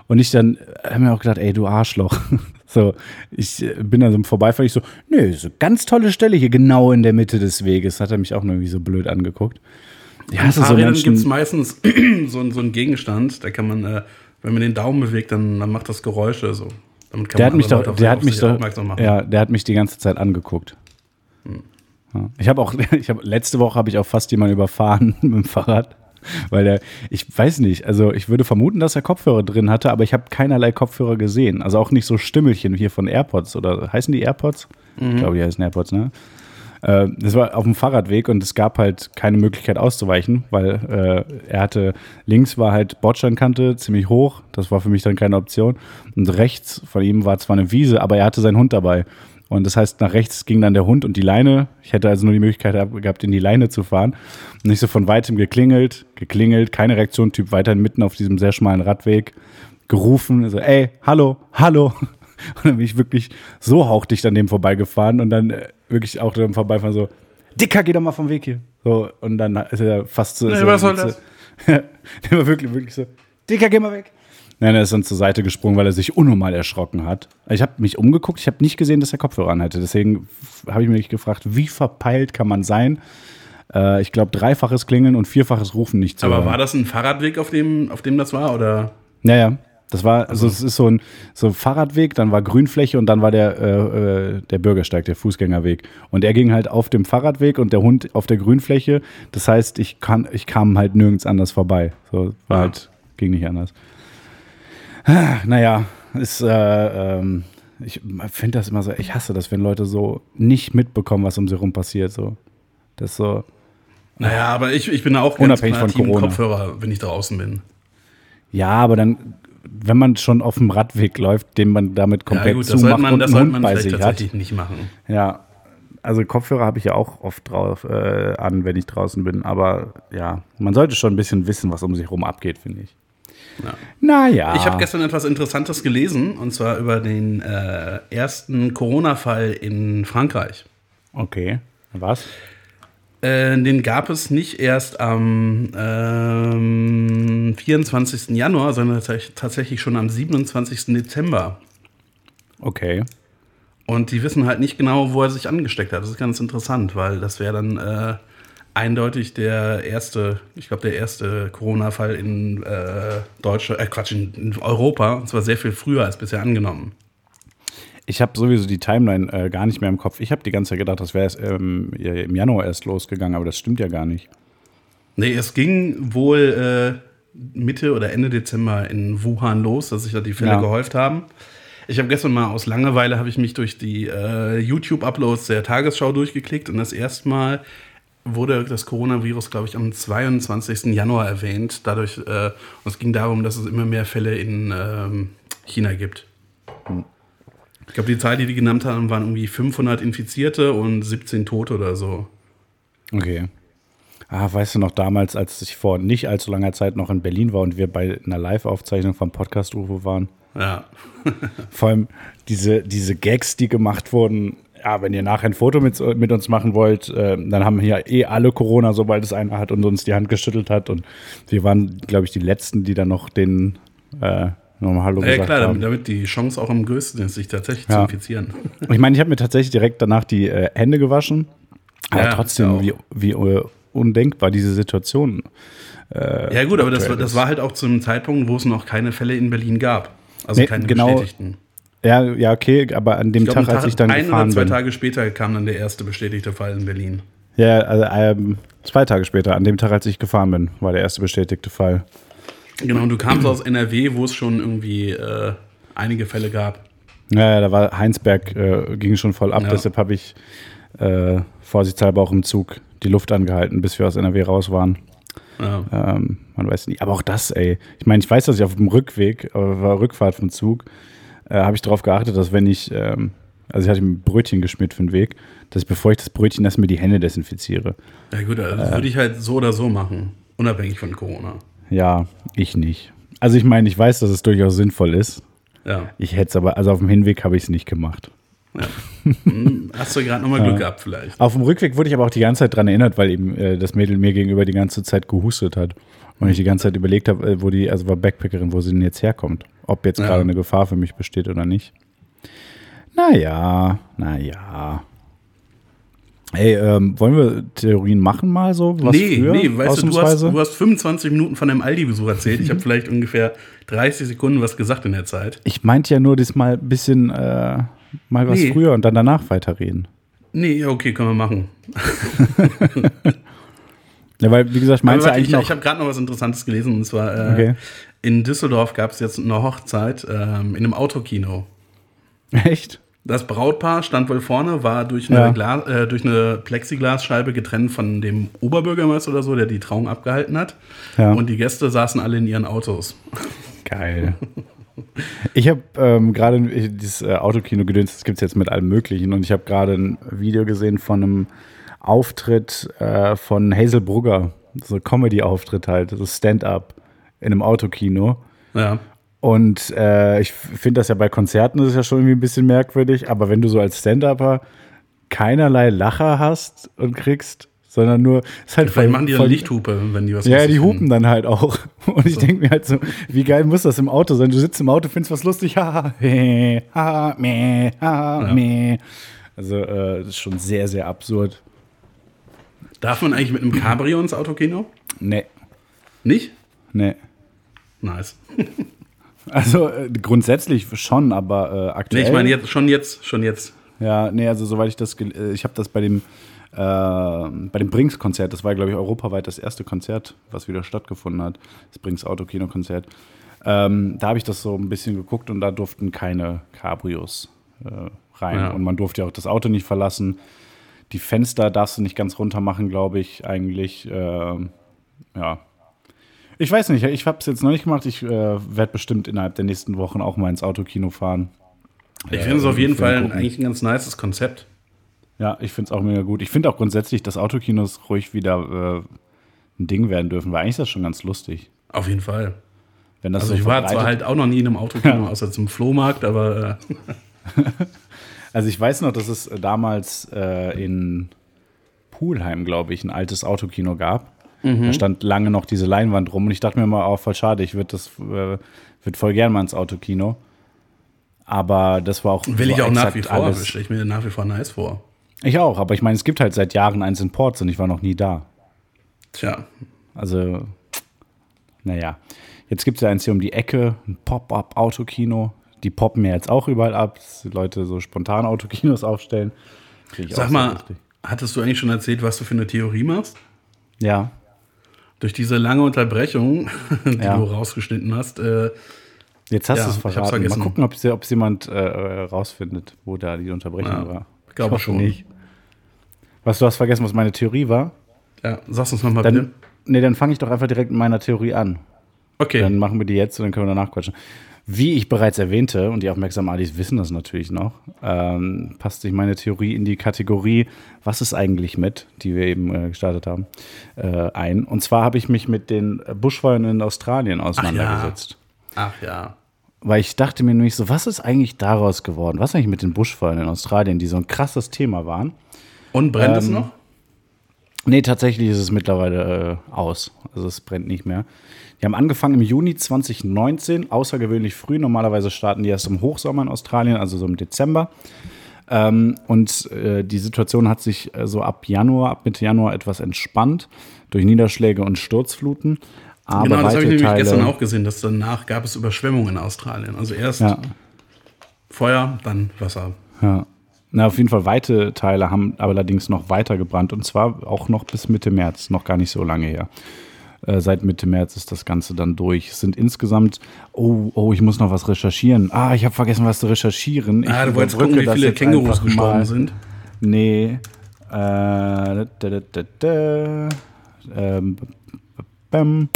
Und ich dann habe mir auch gedacht, ey, du Arschloch. So, ich äh, bin dann so im Vorbeifahren, ich so, nö, so ganz tolle Stelle hier, genau in der Mitte des Weges. Hat er mich auch nur irgendwie so blöd angeguckt. Ja, An so Menschen- gibt es meistens so, ein- so einen Gegenstand, da kann man, äh, wenn man den Daumen bewegt, dann, dann macht das Geräusche so. Damit kann Der hat man mich andere doch, der hat mich doch, ja, der hat mich die ganze Zeit angeguckt. Ja. Ich habe auch, ich habe letzte Woche habe ich auch fast jemanden überfahren mit dem Fahrrad, weil der, ich weiß nicht, also ich würde vermuten, dass er Kopfhörer drin hatte, aber ich habe keinerlei Kopfhörer gesehen, also auch nicht so Stimmelchen hier von AirPods oder heißen die AirPods? Ich glaube, die heißen AirPods, ne? Äh, Das war auf dem Fahrradweg und es gab halt keine Möglichkeit auszuweichen, weil äh, er hatte, links war halt Bordsteinkante ziemlich hoch, das war für mich dann keine Option. Und rechts von ihm war zwar eine Wiese, aber er hatte seinen Hund dabei. Und das heißt, nach rechts ging dann der Hund und die Leine. Ich hätte also nur die Möglichkeit gehabt, in die Leine zu fahren. Und ich so von weitem geklingelt, geklingelt, keine Reaktion, Typ weiterhin mitten auf diesem sehr schmalen Radweg, gerufen, so, ey, hallo, hallo. Und dann bin ich wirklich so hauchdicht an dem vorbeigefahren und dann äh, wirklich auch dem Vorbeifahren so, Dicker, geh doch mal vom Weg hier. So, und dann ist er fast so. Nee, so was soll so, das? Der war wirklich, wirklich so, Dicker, geh mal weg. Nein, er ist dann zur Seite gesprungen, weil er sich unnormal erschrocken hat. Ich habe mich umgeguckt, ich habe nicht gesehen, dass er Kopfhörer anhatte. Deswegen habe ich mich gefragt, wie verpeilt kann man sein? Äh, ich glaube, dreifaches Klingeln und vierfaches Rufen nicht zu Aber hören. war das ein Fahrradweg, auf dem, auf dem das war? Oder? Naja, das war, also es ist so ein, so ein Fahrradweg, dann war Grünfläche und dann war der, äh, äh, der Bürgersteig, der Fußgängerweg. Und er ging halt auf dem Fahrradweg und der Hund auf der Grünfläche. Das heißt, ich, kann, ich kam halt nirgends anders vorbei. So, war Ah. halt, ging nicht anders. Naja, ist, äh, ähm, ich finde das immer so, ich hasse das, wenn Leute so nicht mitbekommen, was um sie rum passiert. So. Das so, Naja, aber ich, ich bin auch ganz Unabhängig von Team Corona. Kopfhörer, wenn ich draußen bin. ja, aber dann, wenn man schon auf dem Radweg läuft, den man damit komplett ja gut, das zumacht sollte man, und das sollte man bei vielleicht sich hat. tatsächlich nicht machen. Ja, also Kopfhörer habe ich ja auch oft drauf äh, an, wenn ich draußen bin. Aber ja, man sollte schon ein bisschen wissen, was um sich rum abgeht, finde ich. Ja. Naja. Ich habe gestern etwas Interessantes gelesen, und zwar über den äh, ersten Corona-Fall in Frankreich. Okay. Was? Äh, den gab es nicht erst am ähm, 24. Januar, sondern tats- tatsächlich schon am 27. Dezember. Okay. Und die wissen halt nicht genau, wo er sich angesteckt hat. Das ist ganz interessant, weil das wäre dann äh, eindeutig der erste, ich glaube, der erste Corona-Fall in äh, Deutschland, äh, Quatsch, in, Europa. Und zwar sehr viel früher als bisher angenommen. Ich habe sowieso die Timeline äh, gar nicht mehr im Kopf. Ich habe die ganze Zeit gedacht, das wäre ähm, im Januar erst losgegangen, aber das stimmt ja gar nicht. Nee, es ging wohl äh, Mitte oder Ende Dezember in Wuhan los, dass sich da die Fälle Ja. gehäuft haben. Ich habe gestern mal aus Langeweile habe ich mich durch die äh, YouTube-Uploads der Tagesschau durchgeklickt und das erste Mal wurde das Coronavirus, glaube ich, am 22. Januar erwähnt. Dadurch, äh, es ging darum, dass es immer mehr Fälle in ähm, China gibt. Ich glaube, die Zahl, die die genannt haben, waren irgendwie 500 Infizierte und 17 Tote oder so. Okay. Ah, weißt du noch damals, als ich vor nicht allzu langer Zeit noch in Berlin war und wir bei einer Live-Aufzeichnung vom Podcast UFO waren? Ja. Vor allem diese, diese Gags, die gemacht wurden. Ja, wenn ihr nachher ein Foto mit, mit uns machen wollt, äh, dann haben hier eh alle Corona, sobald es einer hat und uns die Hand geschüttelt hat. Und wir waren, glaube ich, die Letzten, die dann noch den äh, nochmal Hallo Ja, klar, damit, damit die Chance auch am größten ist, sich tatsächlich zu Ja. infizieren. Ich meine, ich habe mir tatsächlich direkt danach die äh, Hände gewaschen. Aber Ja, trotzdem, wie, wie äh, undenkbar, diese Situation. Äh, Ja, gut, aber das, das war halt auch zu einem Zeitpunkt, wo es noch keine Fälle in Berlin gab. Also Nee, keine genau. bestätigten. Ja, ja, okay, aber an dem Ich glaube, Tag, als ich dann ein gefahren oder zwei bin. Tage später kam dann der erste bestätigte Fall in Berlin. Ja, also, ähm, zwei Tage später, an dem Tag, als ich gefahren bin, war der erste bestätigte Fall. Genau, und du kamst aus NRW, wo es schon irgendwie äh, einige Fälle gab. Ja, ja, da war Heinsberg, äh, ging schon voll ab, Ja. deshalb habe ich äh, vorsichtshalber auch im Zug die Luft angehalten, bis wir aus NRW raus waren. Ja. Ähm, man weiß nicht. Aber auch das, ey. Ich meine, ich weiß, dass ich auf dem Rückweg, äh, war Rückfahrt vom Zug, äh, habe ich darauf geachtet, dass wenn ich, ähm, also ich hatte ein Brötchen geschmiert für den Weg, dass bevor ich das Brötchen esse, mir die Hände desinfiziere. ja, gut, also das würde ich halt so oder so machen, unabhängig von Corona. Ja, ich nicht. Also ich meine, ich weiß, dass es durchaus sinnvoll ist. Ja. Ich hätte es aber, also auf dem Hinweg habe ich es nicht gemacht. Hm, Hast du gerade nochmal Glück gehabt, vielleicht. Auf dem Rückweg wurde ich aber auch die ganze Zeit dran erinnert, weil eben äh, das Mädel mir gegenüber die ganze Zeit gehustet hat. Und ich die ganze Zeit überlegt habe, äh, wo die, also war Backpackerin, wo sie denn jetzt herkommt. Ob jetzt Ja. gerade eine Gefahr für mich besteht oder nicht. Naja, naja. Ey, ähm, wollen wir Theorien machen mal so? Was nee, früher, nee, weißt du, du hast, du hast 25 Minuten von deinem Aldi-Besuch erzählt. Ich habe vielleicht ungefähr 30 Sekunden was gesagt in der Zeit. Ich meinte ja nur diesmal ein bisschen äh, mal was Nee. früher und dann danach weiterreden. Nee, okay, können wir machen. Ja, weil, wie gesagt, meinst du eigentlich ich noch. ich habe gerade noch was Interessantes gelesen und zwar äh, Okay. in Düsseldorf gab es jetzt eine Hochzeit ähm, in einem Autokino. Echt? Das Brautpaar stand wohl vorne, war durch eine, Ja. Gla äh, durch eine Plexiglasscheibe getrennt von dem Oberbürgermeister oder so, der die Trauung abgehalten hat. Ja. Und die Gäste saßen alle in ihren Autos. Geil. Ich habe ähm, gerade dieses äh, Autokino gedöns, das gibt es jetzt mit allem Möglichen. Und ich habe gerade ein Video gesehen von einem Auftritt äh, von Hazel Brugger. So Comedy-Auftritt halt, so Stand-up in einem Autokino. Ja. Und äh, ich finde das ja bei Konzerten das ist ja schon irgendwie ein bisschen merkwürdig, aber wenn du so als Stand-Upper keinerlei Lacher hast und kriegst, sondern nur ist halt Vielleicht voll- machen die voll- eine Lichthupe, wenn die was ja, die hupen finden. dann halt auch. Und ich denke mir halt so, wie geil muss das im Auto sein? Du sitzt im Auto, findest was lustig, haha, haha, meh, haha, meh. Also, äh, das ist schon sehr, sehr absurd. Darf man eigentlich mit einem Cabrio ins Autokino? Nee, Nicht? nee. Nice. Also, äh, grundsätzlich schon, aber äh, Nee, aktuell. ich meine jetzt, schon jetzt, schon jetzt. Ja, nee, also soweit ich das, äh, ich habe das bei dem, äh, bei dem Brinks-Konzert, das war, glaube ich, europaweit das erste Konzert, was wieder stattgefunden hat, das Brinks-Autokino-Konzert. Ähm, da habe ich das so ein bisschen geguckt und da durften keine Cabrios äh, rein. Ja. Und man durfte ja auch das Auto nicht verlassen. Die Fenster darfst du nicht ganz runter machen, glaube ich, eigentlich. Ähm, ja. Ich weiß nicht, ich habe es jetzt noch nicht gemacht. Ich äh, werde bestimmt innerhalb der nächsten Wochen auch mal ins Autokino fahren. Ich finde es auf jeden Film Fall gucken. eigentlich ein ganz nices Konzept. Ja, ich finde es auch mega gut. Ich finde auch grundsätzlich, dass Autokinos ruhig wieder äh, ein Ding werden dürfen, weil eigentlich ist das schon ganz lustig. Auf jeden Fall. Wenn das Also so ich war zwar halt auch noch nie in einem Autokino, außer zum Flohmarkt, aber äh, Also ich weiß noch, dass es äh, damals äh, in Pulheim, glaube ich, ein altes Autokino gab. Mhm. Da stand lange noch diese Leinwand rum und ich dachte mir mal, auch voll schade, ich würde das äh, würd voll gern mal ins Autokino. Aber das war auch will so ich auch nach wie vor. alles. Stelle ich mir nach wie vor nice vor. Ich auch, aber ich meine, es gibt halt seit Jahren eins in Ports und ich war noch nie da. Tja, Also, naja. Jetzt gibt es ja eins hier um die Ecke, ein Pop-up-Autokino. Die poppen ja jetzt auch überall ab, dass die Leute so spontan Autokinos aufstellen. Sag mal, hattest du eigentlich schon erzählt, was du für eine Theorie machst? Ja, Durch diese lange Unterbrechung, die Ja. du rausgeschnitten hast, äh, jetzt hast Ja, du es verraten. vergessen. Mal gucken, ob es jemand äh, rausfindet, wo da die Unterbrechung Ja, war. ich glaube schon. nicht. Was, du hast vergessen, was meine Theorie war? ja, sag's uns nochmal bitte. Nee, dann fange ich doch einfach direkt mit meiner Theorie an. Okay, Dann machen wir die jetzt und dann können wir danach quatschen. Wie ich bereits erwähnte, und die aufmerksamen Adis wissen das natürlich noch, ähm, passt sich meine Theorie in die Kategorie, was ist eigentlich mit, die wir eben äh, gestartet haben, äh, ein. Und zwar habe ich mich mit den Buschfeuern in Australien auseinandergesetzt. ach ja. Weil ich dachte mir nämlich so, was ist eigentlich daraus geworden? Was eigentlich mit den Buschfeuern in Australien, die so ein krasses Thema waren? Und brennt es Ähm, noch? Nee, tatsächlich ist es mittlerweile äh, aus. Also es brennt nicht mehr. Die haben angefangen im Juni 2019, außergewöhnlich früh. Normalerweise starten die erst im Hochsommer in Australien, also so im Dezember. Ähm, und äh, die Situation hat sich äh, so ab Januar, ab Mitte Januar etwas entspannt durch Niederschläge und Sturzfluten. Aber genau, das habe ich nämlich gestern Teile- auch gesehen, dass danach gab es Überschwemmungen in Australien. Also erst Ja. Feuer, dann Wasser. Ja. Na, auf jeden Fall weite Teile haben allerdings noch weiter gebrannt und zwar auch noch bis Mitte März, noch gar nicht so lange her. Äh, seit Mitte März ist das Ganze dann durch. Es sind insgesamt, oh, oh, ich muss noch was recherchieren. Ah, ich habe vergessen, was zu recherchieren. Ich Ah, du wolltest gucken, wie viele Kängurus gestorben mal. sind. Nee. Äh, da, da, da, da. Ähm, bam.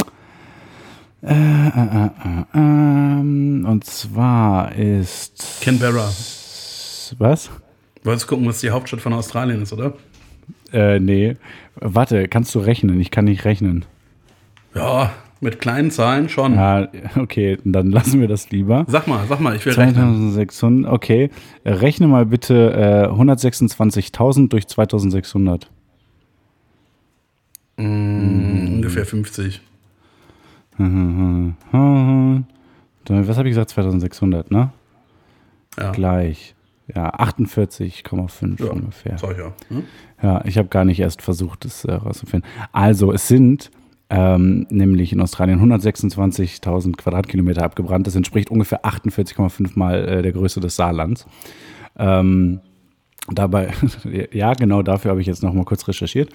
Äh, äh, äh, äh, ähm, und zwar ist. Canberra. Was? Du wolltest gucken, was die Hauptstadt von Australien ist, oder? Äh, nee. Warte, kannst du rechnen? Ich kann nicht rechnen. Ja, mit kleinen Zahlen schon. Ja, okay, dann lassen wir das lieber. Sag mal, sag mal, ich will rechnen. 2600, okay. Äh, Rechne mal bitte äh, 126.000 durch 2600. Mm, Ungefähr 50. Mhm. Dann- Was habe ich gesagt? 2600, ne? Ja, Gleich. Ja, 48,5 ja. ungefähr. Ich ja. Hm? Ja, ich habe gar nicht erst versucht, das äh, rauszufinden. Also, es sind ähm, nämlich in Australien 126.000 Quadratkilometer abgebrannt. Das entspricht ungefähr 48,5 Mal äh, der Größe des Saarlands. Ähm, dabei, ja, genau dafür habe ich jetzt noch mal kurz recherchiert.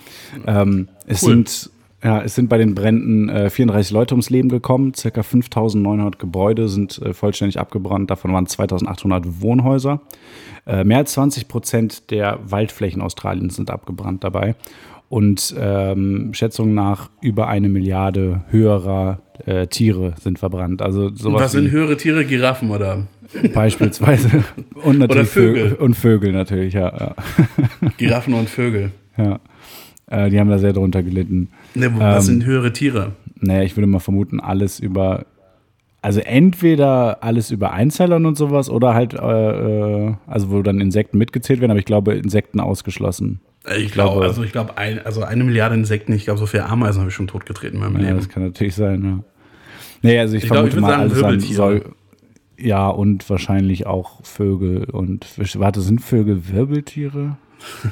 Ähm, es Cool. sind ja, es sind bei den Bränden äh, 34 Leute ums Leben gekommen. Circa 5.900 Gebäude sind äh, vollständig abgebrannt. Davon waren 2.800 Wohnhäuser. Äh, mehr als 20 Prozent der Waldflächen Australiens sind abgebrannt dabei. Und ähm, Schätzungen nach über eine Milliarde höherer äh, Tiere sind verbrannt. Also sowas Was sind höhere Tiere, Giraffen oder beispielsweise. Und natürlich Vögel. Und Vögel natürlich, ja. ja. Giraffen und Vögel? ja. Äh, die haben da sehr drunter gelitten. Ne, was Ähm, sind höhere Tiere? Naja, ich würde mal vermuten, alles über. Also entweder alles über Einzellern und sowas oder halt, äh, äh, also wo dann Insekten mitgezählt werden, aber ich glaube, Insekten ausgeschlossen. Ich glaube, also ich glaube, ein, also eine Milliarde Insekten, ich glaube, so viele Ameisen habe ich schon totgetreten in meinem Ja, Leben. das kann natürlich sein, ja. Nee, also ich, Ich glaube, ich vermute würde mal sagen alles an Ja, und wahrscheinlich auch Vögel und Fische. Warte, sind Vögel Wirbeltiere?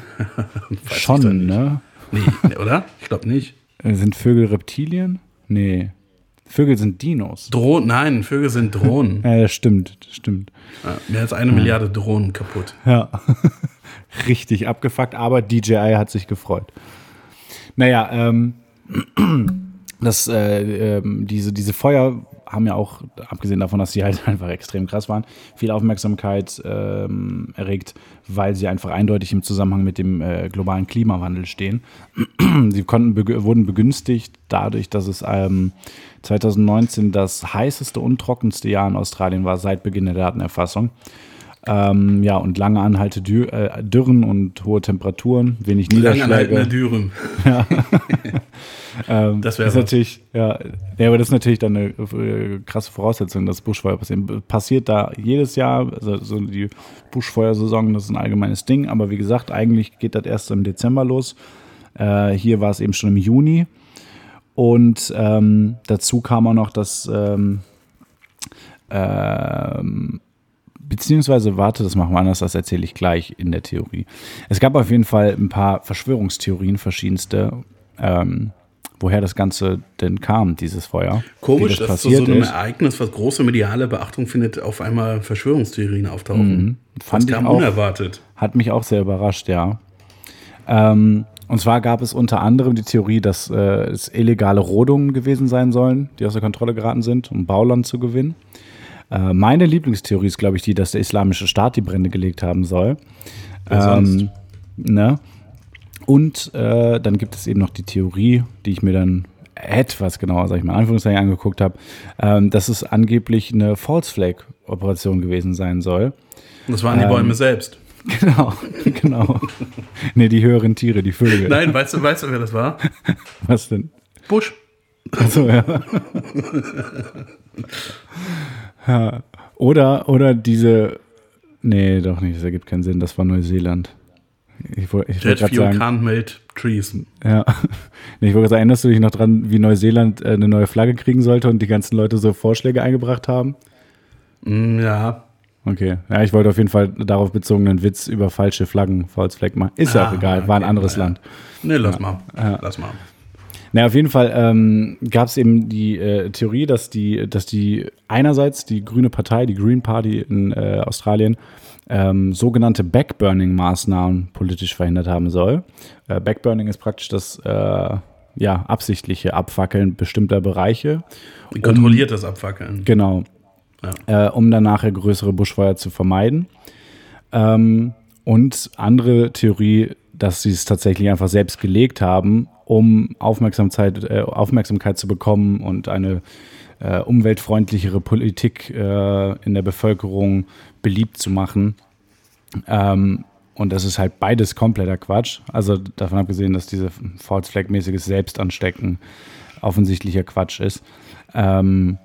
Ich Schon, ne? Nee, ne, oder? Ich glaube nicht. Äh, Sind Vögel Reptilien? Nee. Vögel sind Dinos. Drohnen, nein, Vögel sind Drohnen. Ja, das stimmt, das stimmt. Ja, mehr als eine Milliarde Drohnen kaputt. Ja. Richtig abgefuckt, aber DJI hat sich gefreut. Naja, ähm, das, äh, ähm, diese, diese Feuer haben ja auch, abgesehen davon, dass sie halt einfach extrem krass waren, viel Aufmerksamkeit ähm, erregt, weil sie einfach eindeutig im Zusammenhang mit dem äh, globalen Klimawandel stehen. sie konnten begü- wurden begünstigt dadurch, dass es ähm, 2019 das heißeste und trockenste Jahr in Australien war seit Beginn der Datenerfassung. Ähm, ja, und lange anhalte Dür äh, Dürren und hohe Temperaturen, wenig Niederschläge. Dürren. Ähm, Das wäre natürlich, ja, ja, aber das ist natürlich dann eine äh, krasse Voraussetzung, dass Buschfeuer passieren. Passiert da jedes Jahr, also so die Buschfeuersaison, das ist ein allgemeines Ding, aber wie gesagt, eigentlich geht das erst im Dezember los. Äh, hier war es eben schon im Juni. Und ähm, dazu kam auch noch, dass ähm, ähm, beziehungsweise warte, das machen wir anders, das erzähle ich gleich in der Theorie. Es gab auf jeden Fall ein paar Verschwörungstheorien, verschiedenste, ähm, woher das Ganze denn kam, dieses Feuer. Komisch, wie dass zu so einem Ereignis, was große mediale Beachtung findet, auf einmal Verschwörungstheorien auftauchen. Fand das ich kam auch. unerwartet. Hat mich auch sehr überrascht, ja. Ähm, und zwar gab es unter anderem die Theorie, dass äh, es illegale Rodungen gewesen sein sollen, die außer Kontrolle geraten sind, um Bauland zu gewinnen. Äh, meine Lieblingstheorie ist, glaube ich, die, dass der islamische Staat die Brände gelegt haben soll. Ähm, ne? Und äh, dann gibt es eben noch die Theorie, die ich mir dann etwas genauer, sag ich mal, in Anführungszeichen angeguckt habe, ähm, dass es angeblich eine False Flag Operation gewesen sein soll. Das waren die Ähm, Bäume selbst. Genau, genau. ne, die höheren Tiere, die Vögel. Nein, weißt du, weißt du, wer das war? Was denn? Busch. Achso, ja. ja. Oder, oder diese. Nee, doch nicht, das ergibt keinen Sinn. Das war Neuseeland. Ich, woll- ich Jet fuel sagen, can't melt trees. ja. Nee, ich wollte gerade sagen, erinnerst du dich noch dran, wie Neuseeland äh, eine neue Flagge kriegen sollte und die ganzen Leute so Vorschläge eingebracht haben? Mm, ja. Okay. Ja, ich wollte auf jeden Fall darauf bezogenen Witz über falsche Flaggen, False Flag machen. Ist ja auch Ah, egal, war ein okay, anderes ja. Land. Nee, lass mal. Lass mal. Na, auf jeden Fall ähm, gab es eben die äh, Theorie, dass die, dass die einerseits die Grüne Partei, die Green Party in äh, Australien, ähm, sogenannte Backburning-Maßnahmen politisch verhindert haben soll. Äh, Backburning ist praktisch das äh, ja, absichtliche Abfackeln bestimmter Bereiche. Ein kontrolliertes Abfackeln. Genau. Äh, um dann nachher größere Buschfeuer zu vermeiden. Ähm, und andere Theorie, dass sie es tatsächlich einfach selbst gelegt haben, um Aufmerksamkeit, äh, Aufmerksamkeit zu bekommen und eine äh, umweltfreundlichere Politik äh, in der Bevölkerung beliebt zu machen. Ähm, und das ist halt beides kompletter Quatsch. Also davon abgesehen, dass diese False Flag-mäßiges Selbstanstecken offensichtlicher Quatsch ist. Ähm,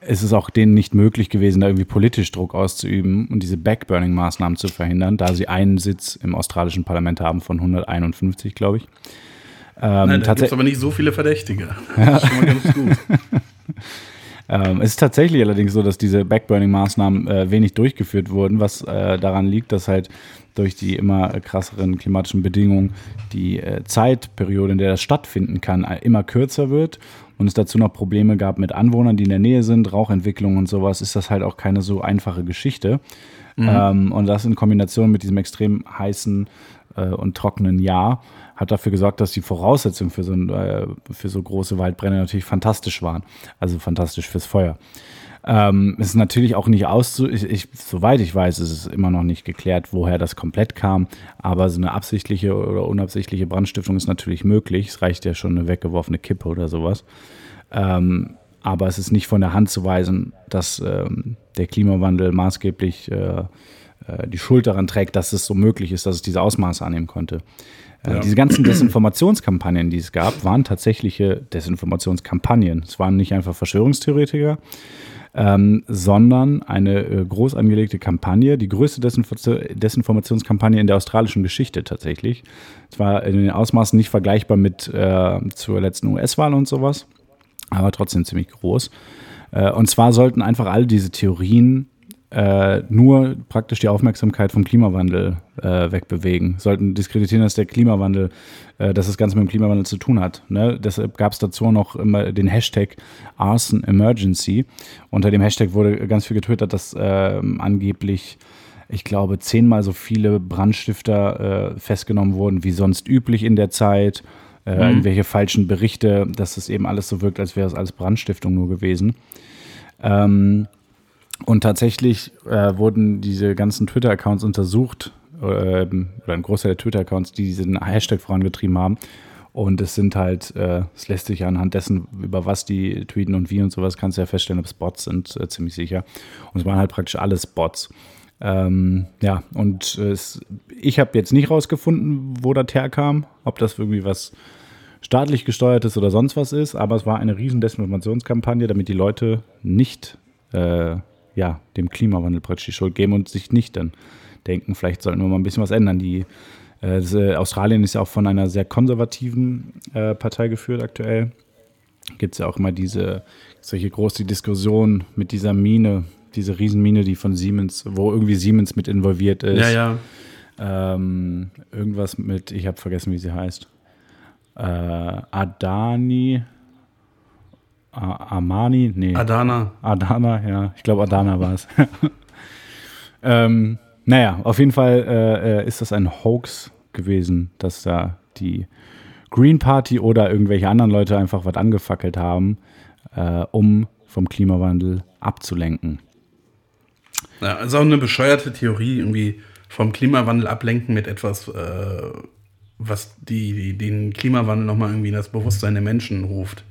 es ist auch denen nicht möglich gewesen, da irgendwie politisch Druck auszuüben und diese Backburning-Maßnahmen zu verhindern, da sie einen Sitz im australischen Parlament haben von 151, glaube ich. Ähm, Nein, da gibt aber nicht so viele Verdächtige. Das ist schon mal ganz gut. ähm, es ist tatsächlich allerdings so, dass diese Backburning-Maßnahmen äh, wenig durchgeführt wurden, was äh, daran liegt, dass halt durch die immer krasseren klimatischen Bedingungen die äh, Zeitperiode, in der das stattfinden kann, äh, immer kürzer wird und es dazu noch Probleme gab mit Anwohnern, die in der Nähe sind, Rauchentwicklung und sowas, ist das halt auch keine so einfache Geschichte. Ähm, und das in Kombination mit diesem extrem heißen äh, und trockenen Jahr hat dafür gesorgt, dass die Voraussetzungen für so, äh, für so große Waldbrände natürlich fantastisch waren. Also fantastisch fürs Feuer. Ähm, es ist natürlich auch nicht auszu... Ich, ich, soweit ich weiß, ist es immer noch nicht geklärt, woher das komplett kam. Aber so eine absichtliche oder unabsichtliche Brandstiftung ist natürlich möglich. Es reicht ja schon eine weggeworfene Kippe oder sowas. Ähm, aber es ist nicht von der Hand zu weisen, dass ähm, der Klimawandel maßgeblich äh, äh, die Schuld daran trägt, dass es so möglich ist, dass es diese Ausmaße annehmen konnte. Ja. Diese ganzen Desinformationskampagnen, die es gab, waren tatsächliche Desinformationskampagnen. Es waren nicht einfach Verschwörungstheoretiker, ähm, sondern eine äh, groß angelegte Kampagne, die größte Desinfor- Desinformationskampagne in der australischen Geschichte tatsächlich. Es war in den Ausmaßen nicht vergleichbar mit äh, zur letzten US-Wahl und sowas, aber trotzdem ziemlich groß. Äh, und zwar sollten einfach all diese Theorien äh, nur praktisch die Aufmerksamkeit vom Klimawandel äh, wegbewegen, sollten diskreditieren, dass der Klimawandel, äh, dass das Ganze mit dem Klimawandel zu tun hat. Ne? Deshalb gab es dazu noch immer den Hashtag Arson Emergency. Unter dem Hashtag wurde ganz viel getwittert, dass ähm, angeblich ich glaube, zehnmal so viele Brandstifter äh, festgenommen wurden wie sonst üblich in der Zeit. Äh, Irgendwelche falschen Berichte, dass es eben alles so wirkt, als wäre es alles Brandstiftung nur gewesen. Ähm, und tatsächlich äh, wurden diese ganzen Twitter-Accounts untersucht, ähm, oder ein Großteil der Twitter-Accounts, die diesen Hashtag vorangetrieben haben. Und es sind halt, äh, es lässt sich anhand dessen, über was die tweeten und wie und sowas, kannst du ja feststellen, ob es Bots sind, äh, ziemlich sicher. Und es waren halt praktisch alles Bots. Ähm, ja, und es, ich habe jetzt nicht rausgefunden, wo das herkam, ob das irgendwie was staatlich gesteuertes oder sonst was ist, aber es war eine riesen Desinformationskampagne, damit die Leute nicht äh, ja, dem Klimawandel praktisch die Schuld geben und sich nicht dann denken, vielleicht sollten wir mal ein bisschen was ändern. Die, äh, das, äh, Australien ist ja auch von einer sehr konservativen äh, Partei geführt aktuell. Gibt es ja auch immer diese solche große Diskussion mit dieser Mine, diese Riesenmine, die von Siemens, wo irgendwie Siemens mit involviert ist. Ja, ja. Ähm, irgendwas mit, ich habe vergessen, wie sie heißt. Äh, Adani. A Amani? Nee. Adana. Adana, ja. Ich glaube, Adana war es. ähm, naja, auf jeden Fall äh, äh, ist das ein Hoax gewesen, dass da die Green Party oder irgendwelche anderen Leute einfach was angefackelt haben, äh, um vom Klimawandel abzulenken. Ja, also auch eine bescheuerte Theorie, irgendwie vom Klimawandel ablenken mit etwas, äh, was die, die, den Klimawandel nochmal irgendwie in das Bewusstsein der Menschen ruft.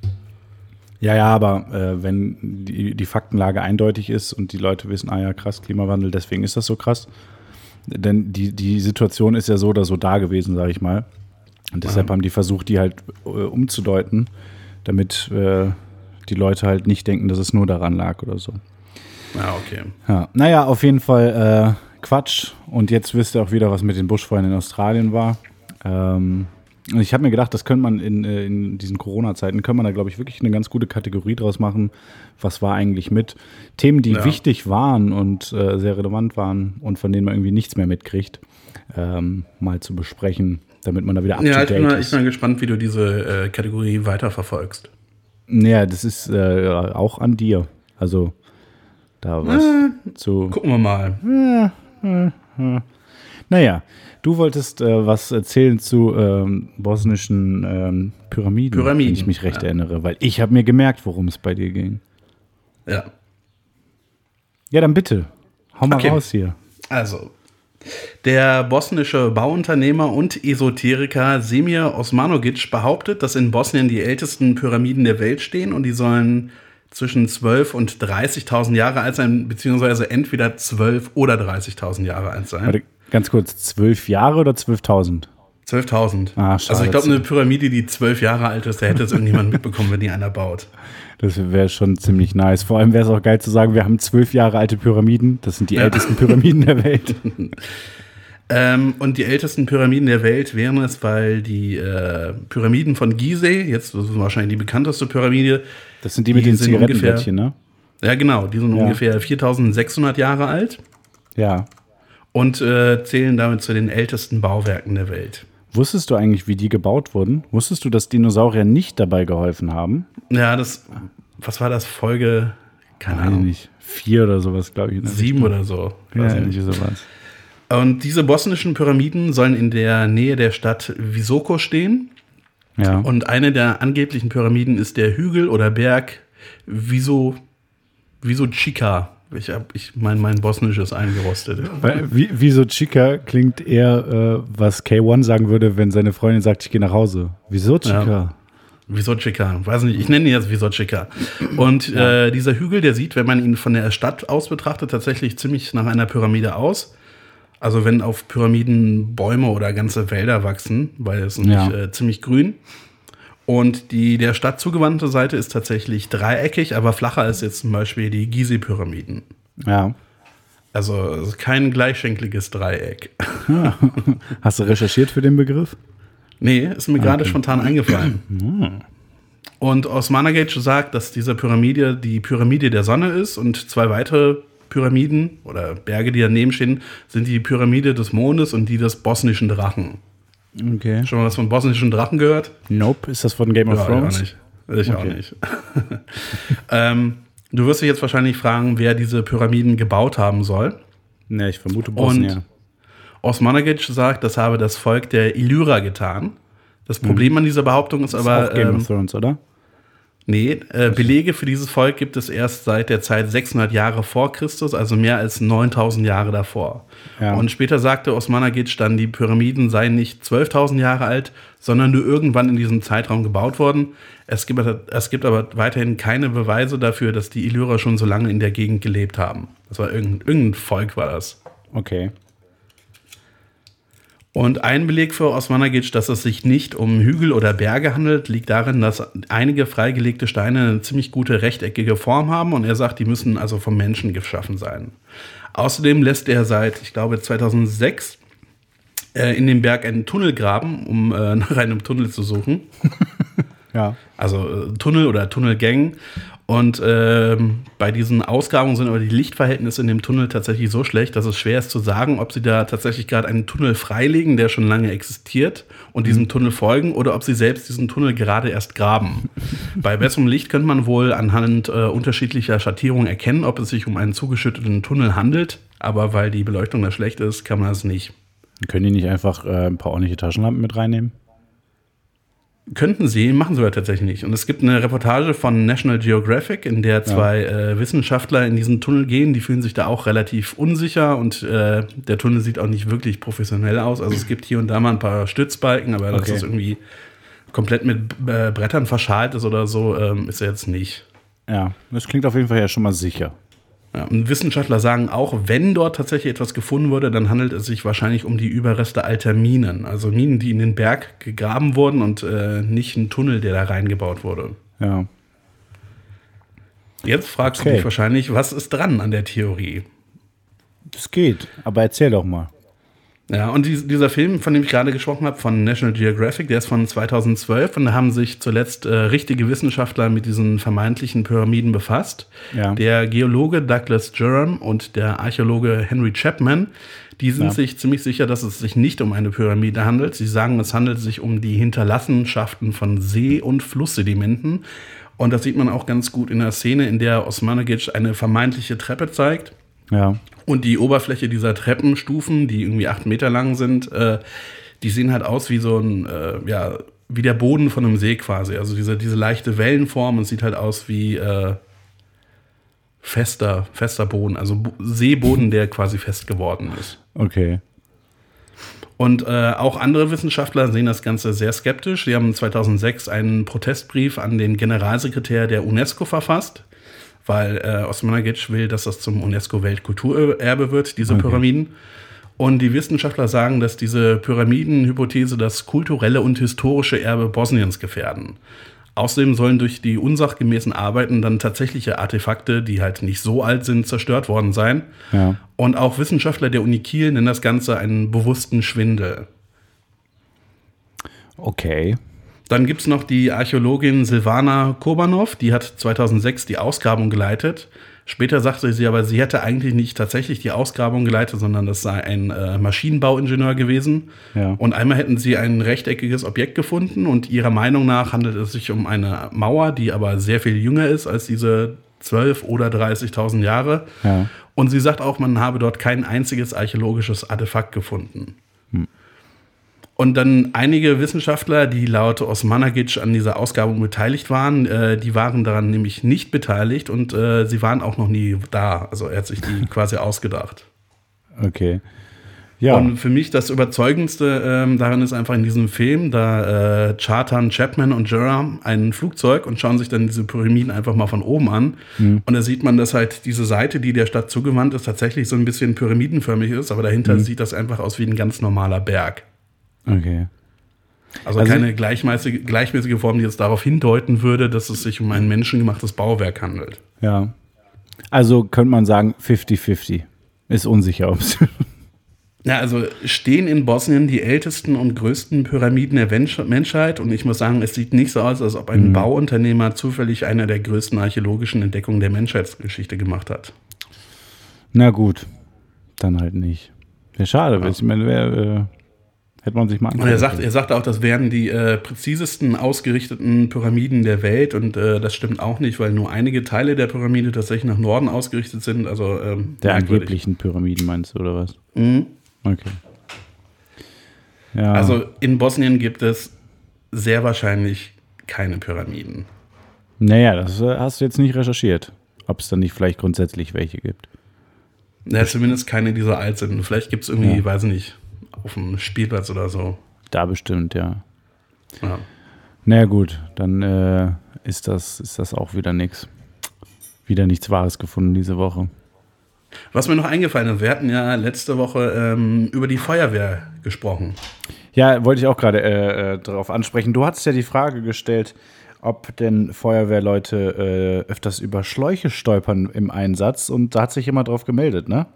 Ja, ja, aber äh, wenn die, die Faktenlage eindeutig ist und die Leute wissen, ah ja, krass, Klimawandel, deswegen ist das so krass. Denn die, die Situation ist ja so oder so da gewesen, sage ich mal. Und deshalb haben die versucht, die halt äh, umzudeuten, damit äh, die Leute halt nicht denken, dass es nur daran lag oder so. Ja, okay. Ja, naja, auf jeden Fall äh, Quatsch. Und jetzt wisst ihr auch wieder, was mit den Buschfeuern in Australien war. Ähm, ich habe mir gedacht, das könnte man in, äh, in diesen Corona-Zeiten, könnte man da, glaube ich, wirklich eine ganz gute Kategorie draus machen. Was war eigentlich mit Themen, die Ja. wichtig waren und äh, sehr relevant waren und von denen man irgendwie nichts mehr mitkriegt, ähm, mal zu besprechen, damit man da wieder up Ja, ich bin, mal, ich bin gespannt, wie du diese äh, Kategorie weiterverfolgst. Ja, das ist äh, auch an dir. Also da was zu. Gucken wir mal. Naja, du wolltest äh, was erzählen zu ähm, bosnischen ähm, Pyramiden, Pyramiden, wenn ich mich recht ja. erinnere, weil ich habe mir gemerkt, worum es bei dir ging. Ja. Ja, dann bitte, hau mal Okay. raus hier. Also, der bosnische Bauunternehmer und Esoteriker Semir Osmanogic behauptet, dass in Bosnien die ältesten Pyramiden der Welt stehen und die sollen zwischen 12 und 30.000 Jahre alt sein, beziehungsweise entweder 12 oder 30.000 Jahre alt sein. Ganz kurz, zwölf Jahre oder 12.000? 12.000. Ah, also ich glaube, eine Pyramide, die zwölf Jahre alt ist, da hätte es irgendjemand mitbekommen, wenn die einer baut. Das wäre schon ziemlich nice. Vor allem wäre es auch geil zu sagen, wir haben zwölf Jahre alte Pyramiden. Das sind die ältesten Pyramiden der Welt. Ähm, und die ältesten Pyramiden der Welt wären es, weil die äh, Pyramiden von Gizeh, jetzt wahrscheinlich die bekannteste Pyramide, Das sind die mit Die den sind Zigarettenblättchen, ne? ja genau, die sind Ja. ungefähr 4600 Jahre alt Ja. Und äh, zählen damit zu den ältesten Bauwerken der Welt. Wusstest du eigentlich, wie die gebaut wurden? Wusstest du, dass Dinosaurier nicht dabei geholfen haben? Ja, das, was war das, Folge, keine Ahnung, nicht. Vier oder sowas, glaube ich. sieben Richtung. oder so. Ja, irgendwie sowas. Und diese bosnischen Pyramiden sollen in der Nähe der Stadt Visoko stehen. Ja. Und eine der angeblichen Pyramiden ist der Hügel oder Berg Viso, Visochika. Ich habe ich mein, mein Bosnisch ist eingerostet. Wie, wie so Chica klingt eher, äh, was K1 sagen würde, wenn seine Freundin sagt, ich gehe nach Hause. Wieso Chica? Ja. Visochika, weiß nicht, ich nenne ihn jetzt Visochika. Und äh, dieser Hügel, der sieht, wenn man ihn von der Stadt aus betrachtet, tatsächlich ziemlich nach einer Pyramide aus. Also wenn auf Pyramiden Bäume oder ganze Wälder wachsen, weil es ist Ja. nämlich, äh, ziemlich grün. Und die der Stadt zugewandte Seite ist tatsächlich dreieckig, aber flacher als jetzt zum Beispiel die Gizeh-Pyramiden. Ja. Also kein gleichschenkliges Dreieck. Hast du recherchiert für den Begriff? Nee, ist mir gerade spontan eingefallen. Und Osmanagic sagt, dass diese Pyramide die Pyramide der Sonne ist und zwei weitere Pyramiden oder Berge, die daneben stehen, sind die Pyramide des Mondes und die des bosnischen Drachen. Okay. Schon mal was von bosnischen Drachen gehört? Nope. Ist das von Game of Ja, Thrones? Ich auch nicht. Ich auch Okay. nicht. ähm, du wirst dich jetzt wahrscheinlich fragen, wer diese Pyramiden gebaut haben soll. Ne, ich vermute Bosnien. Osmanagic sagt, das habe das Volk der Illyra getan. Das Problem an dieser Behauptung ist Ist aber, auch Game ähm, of Thrones, oder? Nee, äh, Belege für dieses Volk gibt es erst seit der Zeit 600 Jahre vor Christus, also mehr als 9000 Jahre davor. Ja. Und später sagte Osmanagic dann, die Pyramiden seien nicht 12.000 Jahre alt, sondern nur irgendwann in diesem Zeitraum gebaut worden. Es gibt, aber- es gibt aber weiterhin keine Beweise dafür, dass die Illyrer schon so lange in der Gegend gelebt haben. Das war irgendein, irgendein Volk, war das. Okay. Und ein Beleg für Osmanagic, dass es sich nicht um Hügel oder Berge handelt, liegt darin, dass einige freigelegte Steine eine ziemlich gute rechteckige Form haben und er sagt, die müssen also vom Menschen geschaffen sein. Außerdem lässt er seit, ich glaube, 2006 äh, in den Berg einen Tunnel graben, um äh, nach einem Tunnel zu suchen. Ja. Also äh, Tunnel oder Tunnelgängen. Und ähm, bei diesen Ausgrabungen sind aber die Lichtverhältnisse in dem Tunnel tatsächlich so schlecht, dass es schwer ist zu sagen, ob sie da tatsächlich gerade einen Tunnel freilegen, der schon lange existiert, und diesem Tunnel folgen, oder ob sie selbst diesen Tunnel gerade erst graben. bei besserem Licht könnte man wohl anhand äh, unterschiedlicher Schattierungen erkennen, ob es sich um einen zugeschütteten Tunnel handelt. Aber weil die Beleuchtung da schlecht ist, kann man es nicht. Können die nicht einfach äh, ein paar ordentliche Taschenlampen mit reinnehmen? Könnten sie, machen sie aber tatsächlich nicht. Und es gibt eine Reportage von National Geographic, in der zwei äh, Wissenschaftler in diesen Tunnel gehen. Die fühlen sich da auch relativ unsicher und äh, der Tunnel sieht auch nicht wirklich professionell aus. Also es gibt hier und da mal ein paar Stützbalken, aber dass Okay. es irgendwie komplett mit äh, Brettern verschalt ist oder so, ähm, ist er jetzt nicht. Ja, das klingt auf jeden Fall ja schon mal sicher. Ja, und Wissenschaftler sagen auch, wenn dort tatsächlich etwas gefunden wurde, dann handelt es sich wahrscheinlich um die Überreste alter Minen. Also Minen, die in den Berg gegraben wurden und äh, nicht ein Tunnel, der da reingebaut wurde. Ja. Jetzt fragst Okay. du dich wahrscheinlich, was ist dran an der Theorie? Das geht, aber erzähl doch mal. Ja, und dies- dieser Film, von dem ich gerade gesprochen habe, von National Geographic, der ist von 2012 und da haben sich zuletzt äh, richtige Wissenschaftler mit diesen vermeintlichen Pyramiden befasst. Ja. Der Geologe Douglas Jerram und der Archäologe Henry Chapman, die sind Ja. sich ziemlich sicher, dass es sich nicht um eine Pyramide handelt. Sie sagen, es handelt sich um die Hinterlassenschaften von See- und Flusssedimenten. Und das sieht man auch ganz gut in der Szene, in der Osmanagic eine vermeintliche Treppe zeigt. Ja. Und die Oberfläche dieser Treppenstufen, die irgendwie acht Meter lang sind, äh, die sehen halt aus wie so ein, äh, ja, wie der Boden von einem See quasi. Also diese, diese leichte Wellenform und sieht halt aus wie äh, fester, fester Boden, also Bo Seeboden, der quasi fest geworden ist. Okay. Und äh, auch andere Wissenschaftler sehen das Ganze sehr skeptisch. Sie haben 2006 einen Protestbrief an den Generalsekretär der UNESCO verfasst, weil äh, Osmanagic will, dass das zum UNESCO-Weltkulturerbe wird, diese Pyramiden. Und die Wissenschaftler sagen, dass diese Pyramidenhypothese das kulturelle und historische Erbe Bosniens gefährden. Außerdem sollen durch die unsachgemäßen Arbeiten dann tatsächliche Artefakte, die halt nicht so alt sind, zerstört worden sein. Ja. Und auch Wissenschaftler der Uni Kiel nennen das Ganze einen bewussten Schwindel. Okay. Dann gibt es noch die Archäologin Silvana Kobanov, die hat 2006 die Ausgrabung geleitet. Später sagte sie aber, sie hätte eigentlich nicht tatsächlich die Ausgrabung geleitet, sondern das sei ein äh, Maschinenbauingenieur gewesen. Ja. Und einmal hätten sie ein rechteckiges Objekt gefunden und ihrer Meinung nach handelt es sich um eine Mauer, die aber sehr viel jünger ist als diese 12 oder 30.000 Jahre. Ja. Und sie sagt auch, man habe dort kein einziges archäologisches Artefakt gefunden. Und dann einige Wissenschaftler, die laut Osmanagic an dieser Ausgrabung beteiligt waren, äh, die waren daran nämlich nicht beteiligt und äh, sie waren auch noch nie da. Also er hat sich die quasi ausgedacht. Okay. Ja. Und für mich das Überzeugendste ähm, daran ist einfach in diesem Film, da äh, chartern Chapman und Jerram ein Flugzeug und schauen sich dann diese Pyramiden einfach mal von oben an. Und da sieht man, dass halt diese Seite, die der Stadt zugewandt ist, tatsächlich so ein bisschen pyramidenförmig ist, aber dahinter sieht das einfach aus wie ein ganz normaler Berg. Okay. Also, Also- keine gleichmäßige, gleichmäßige Form, die jetzt darauf hindeuten würde, dass es sich um ein menschengemachtes Bauwerk handelt. Ja. Also könnte man sagen 50-50. Ist unsicher, ob es. Ja, also stehen in Bosnien die ältesten und größten Pyramiden der Mensch- Menschheit und ich muss sagen, es sieht nicht so aus, als ob ein Bauunternehmer zufällig eine der größten archäologischen Entdeckungen der Menschheitsgeschichte gemacht hat. Na gut. Dann halt nicht. Wäre schade. Ich meine, wär, äh, hätte man sich mal Und er sagt, er sagt auch, das wären die äh, präzisesten ausgerichteten Pyramiden der Welt und äh, das stimmt auch nicht, weil nur einige Teile der Pyramide tatsächlich nach Norden ausgerichtet sind. Also ähm, Der angeblichen Pyramiden meinst du, oder was? Mhm. Okay. Ja. Also in Bosnien gibt es sehr wahrscheinlich keine Pyramiden. Naja, das äh, hast du jetzt nicht recherchiert. Ob es dann nicht vielleicht grundsätzlich welche gibt. Ja, zumindest keine, die so alt sind. Vielleicht gibt es irgendwie, Ja. weiß nicht, auf dem Spielplatz oder so. Da bestimmt, ja. Ja. Na gut, dann äh, ist, das, ist das auch wieder nichts. Wieder nichts Wahres gefunden diese Woche. Was mir noch eingefallen ist, wir hatten ja letzte Woche ähm, über die Feuerwehr gesprochen. Ja, wollte ich auch gerade äh, äh, darauf ansprechen. Du hattest ja die Frage gestellt, ob denn Feuerwehrleute äh, öfters über Schläuche stolpern im Einsatz und da hat sich jemand drauf gemeldet, ne?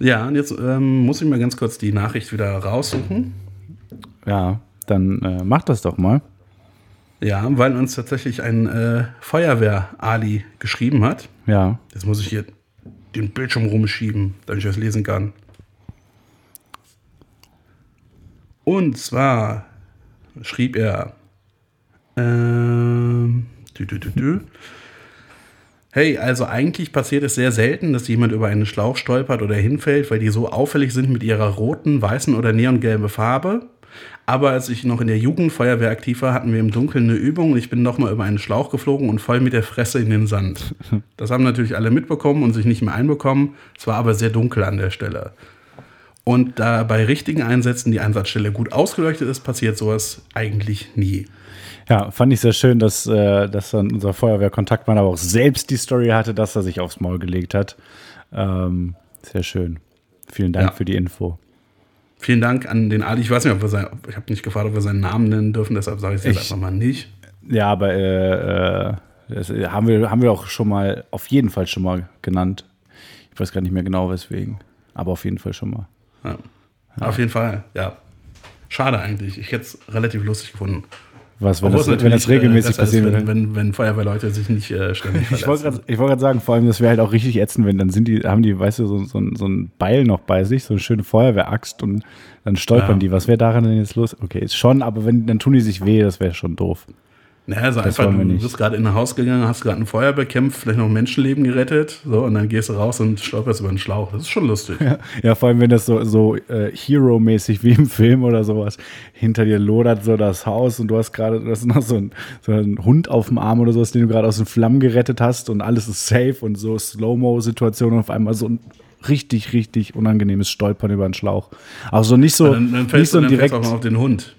Ja, und jetzt ähm, muss ich mal ganz kurz die Nachricht wieder raussuchen. Ja, dann äh, mach das doch mal. Ja, weil uns tatsächlich ein äh, Feuerwehr-Ali geschrieben hat. Ja. Jetzt muss ich hier den Bildschirm rumschieben, damit ich das lesen kann. Und zwar schrieb er, ähm, dü, dü, dü, dü. Hey, also eigentlich passiert es sehr selten, dass jemand über einen Schlauch stolpert oder hinfällt, weil die so auffällig sind mit ihrer roten, weißen oder neongelben Farbe. Aber als ich noch in der Jugendfeuerwehr aktiv war, hatten wir im Dunkeln eine Übung und ich bin nochmal über einen Schlauch geflogen und voll mit der Fresse in den Sand. Das haben natürlich alle mitbekommen und sich nicht mehr einbekommen. Es war aber sehr dunkel an der Stelle. Und da bei richtigen Einsätzen die Einsatzstelle gut ausgeleuchtet ist, passiert sowas eigentlich nie. Ja, fand ich sehr schön, dass, äh, dass dann unser Feuerwehrkontaktmann aber auch selbst die Story hatte, dass er sich aufs Maul gelegt hat. Ähm, sehr schön. Vielen Dank Ja. für die Info. Vielen Dank an den Ali. Ich weiß nicht, ob wir sein, ich habe nicht gefragt, ob wir seinen Namen nennen dürfen, deshalb sage ich es jetzt einfach mal nicht. Ja, aber äh, äh, das haben wir, haben wir auch schon mal, auf jeden Fall schon mal genannt. Ich weiß gar nicht mehr genau weswegen, aber auf jeden Fall schon mal. Ja. Auf jeden Fall, ja. Schade eigentlich. Ich hätte es relativ lustig gefunden. Was, wenn das, wenn das äh, regelmäßig passieren wenn, würde? wenn, wenn Feuerwehrleute sich nicht äh, ständig Ich wollte verletzen. gerade wollt sagen, vor allem, das wäre halt auch richtig ätzend, wenn dann sind die, haben die, weißt du, so, so, ein- so ein Beil noch bei sich, so eine schöne Feuerwehraxt und dann stolpern Ja. die. Was wäre daran denn jetzt los? Okay, ist schon, aber wenn, dann tun die sich weh, das wäre schon doof. Naja, also Das einfach, du bist gerade in ein Haus gegangen, hast gerade ein Feuer bekämpft, vielleicht noch ein Menschenleben gerettet, so, und dann gehst du raus und stolperst über einen Schlauch. Das ist schon lustig. Ja, vor allem, wenn das so, so äh, Hero-mäßig wie im Film oder sowas, hinter dir lodert so das Haus und du hast gerade, noch so ein, so einen Hund auf dem Arm oder sowas, den du gerade aus den Flammen gerettet hast und alles ist safe und so Slow-Mo-Situation und auf einmal so ein richtig, richtig unangenehmes Stolpern über einen Schlauch. Auch so nicht so, Dann, dann nicht so dann direkt, auch mal auf den Hund.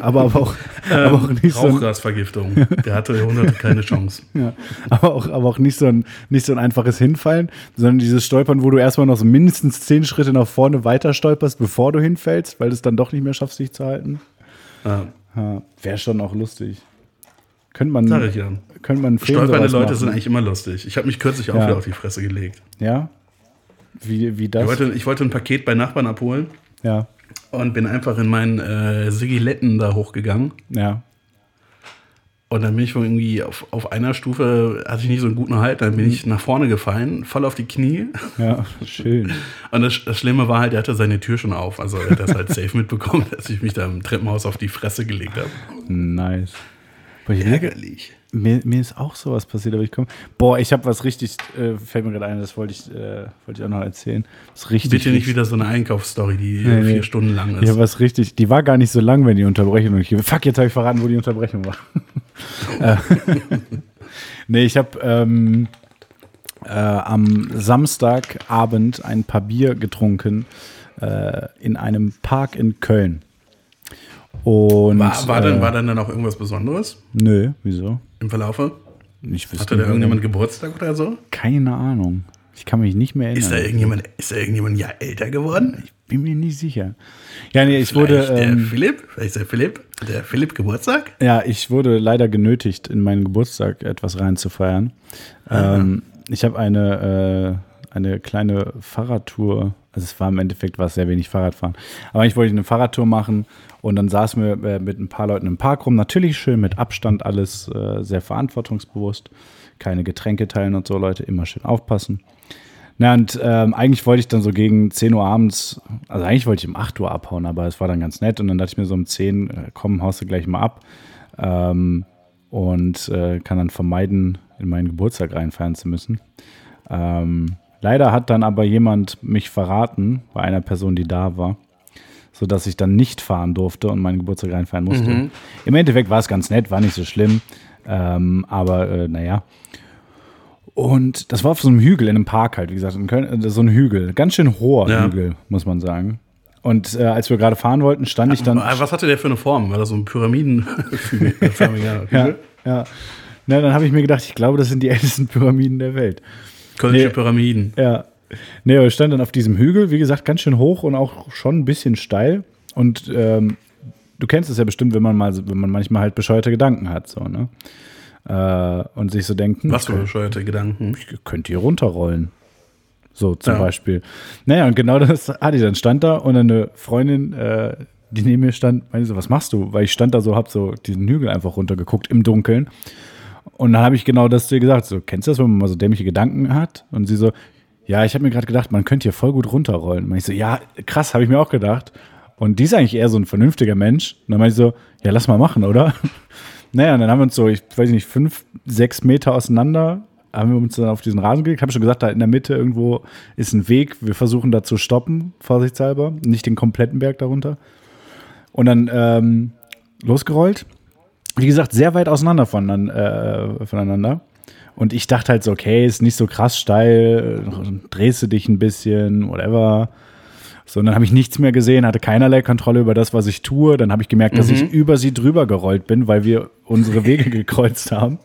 aber, aber, auch, aber auch nicht so Rauchgasvergiftung. Der hatte der Hund hatte keine Chance. ja, aber auch, aber auch nicht so ein, nicht so ein einfaches Hinfallen, sondern dieses Stolpern, wo du erstmal noch so mindestens zehn Schritte nach vorne weiter stolperst, bevor du hinfällst, weil du es dann doch nicht mehr schaffst, dich zu halten. Ja, Ja, Wäre schon auch lustig. Könnte man, sag ich ja. könnte man Stolpernde Leute machen. sind eigentlich immer lustig. Ich habe mich kürzlich auch wieder auf die Fresse gelegt. Ja? Wie, wie Ich das? wollte, ich wollte ein Paket bei Nachbarn abholen Ja, und bin einfach in meinen äh, Sigiletten da hochgegangen. ja. Und dann bin ich irgendwie auf, auf einer Stufe, hatte ich nicht so einen guten Halt, dann bin Mhm. ich nach vorne gefallen, voll auf die Knie. Ja, schön. Und das, das Schlimme war halt, er hatte seine Tür schon auf. Also er hat das halt safe mitbekommen, dass ich mich da im Treppenhaus auf die Fresse gelegt habe. Nice. Ich Ärgerlich. Mir, mir ist auch sowas passiert, aber ich komme. Boah, ich habe was richtig, äh, fällt mir gerade ein, das wollte ich, äh, wollte ich auch noch erzählen. Das ist richtig. Bitte nicht wieder so eine Einkaufsstory, die Nee, vier nee. Stunden lang ist. habe was richtig, die war gar nicht so lang, wenn die Unterbrechung. Und ich, fuck, jetzt habe ich verraten, wo die Unterbrechung war. Äh, nee, ich habe ähm, äh, am Samstagabend ein paar Bier getrunken äh, in einem Park in Köln. Und war, war, äh, dann, war dann dann auch irgendwas Besonderes Nö, wieso? Im Verlaufe? Ich wüsste Hatte da irgendjemand Geburtstag oder so? Keine Ahnung. Ich kann mich nicht mehr erinnern. Ist da irgendjemand, ist da irgendjemand ein Jahr älter geworden? Bin mir nicht sicher. Ja, nee, ich wurde. Vielleicht der Ähm, Philipp? Vielleicht ist der Philipp? Der Philipp Geburtstag? Ja, ich wurde leider genötigt, in meinen Geburtstag etwas reinzufeiern. Ähm, ich habe eine, äh, eine kleine Fahrradtour, also es war im Endeffekt war es sehr wenig Fahrradfahren, aber ich wollte eine Fahrradtour machen und dann saßen wir äh, mit ein paar Leuten im Park rum, natürlich schön mit Abstand, alles äh, sehr verantwortungsbewusst, keine Getränke teilen und so, Leute, immer schön aufpassen. Na, und ähm, eigentlich wollte ich dann so gegen 10 Uhr abends, also eigentlich wollte ich um 8 Uhr abhauen, aber es war dann ganz nett. Und dann dachte ich mir so um 10, äh, komm, haust du gleich mal ab. Ähm, und äh, kann dann vermeiden, in meinen Geburtstag reinfeiern zu müssen. Ähm, leider hat dann aber jemand mich verraten, bei einer Person, die da war, sodass ich dann nicht fahren durfte und meinen Geburtstag reinfeiern musste. Im Endeffekt war es ganz nett, war nicht so schlimm, ähm, aber äh, naja. Und das war auf so einem Hügel in einem Park halt, wie gesagt, in Köln, äh, so ein Hügel, ganz schön hoher Ja. Hügel, muss man sagen. Und äh, als wir gerade fahren wollten, stand ich dann. Ah, Was hatte der für eine Form? War das so ein Pyramidenförmiger Ja, Hügel? ja. Na, dann habe ich mir gedacht, ich glaube, das sind die ältesten Pyramiden der Welt. Kölnische Nee. Pyramiden. Ja. Nee, aber ich stand dann auf diesem Hügel, wie gesagt, ganz schön hoch und auch schon ein bisschen steil. Und ähm, du kennst es ja bestimmt, wenn man mal, wenn man manchmal halt bescheuerte Gedanken hat, so, ne? Äh, und sich so denkt, hm, Was für bescheuerte Gedanken. könnt ihr runterrollen. So zum Ja. Beispiel. Naja, und genau das hatte ich. Dann stand da und eine Freundin, äh, die neben mir stand, meinte so, was machst du? Weil ich stand da so, hab so diesen Hügel einfach runtergeguckt im Dunkeln. Und dann habe ich genau das ihr gesagt. So, kennst du das, wenn man mal so dämliche Gedanken hat? Und sie so, ja, ich habe mir gerade gedacht, man könnte hier voll gut runterrollen. Und ich so, ja, krass, habe ich mir auch gedacht. Und die ist eigentlich eher so ein vernünftiger Mensch. Und dann meinte ich so, ja, lass mal machen, oder? Naja, und dann haben wir uns so, ich weiß nicht, fünf, sechs Meter auseinander, haben wir uns dann auf diesen Rasen gelegt. Habe schon gesagt, da in der Mitte irgendwo ist ein Weg. Wir versuchen da zu stoppen, vorsichtshalber. Nicht den kompletten Berg darunter. Und dann ähm, losgerollt. Wie gesagt, sehr weit auseinander von, äh, voneinander. Und ich dachte halt so, okay, ist nicht so krass steil, drehst du dich ein bisschen, whatever. So, und dann habe ich nichts mehr gesehen, hatte keinerlei Kontrolle über das, was ich tue. Dann habe ich gemerkt, dass ich über sie drüber gerollt bin, weil wir unsere Wege gekreuzt haben.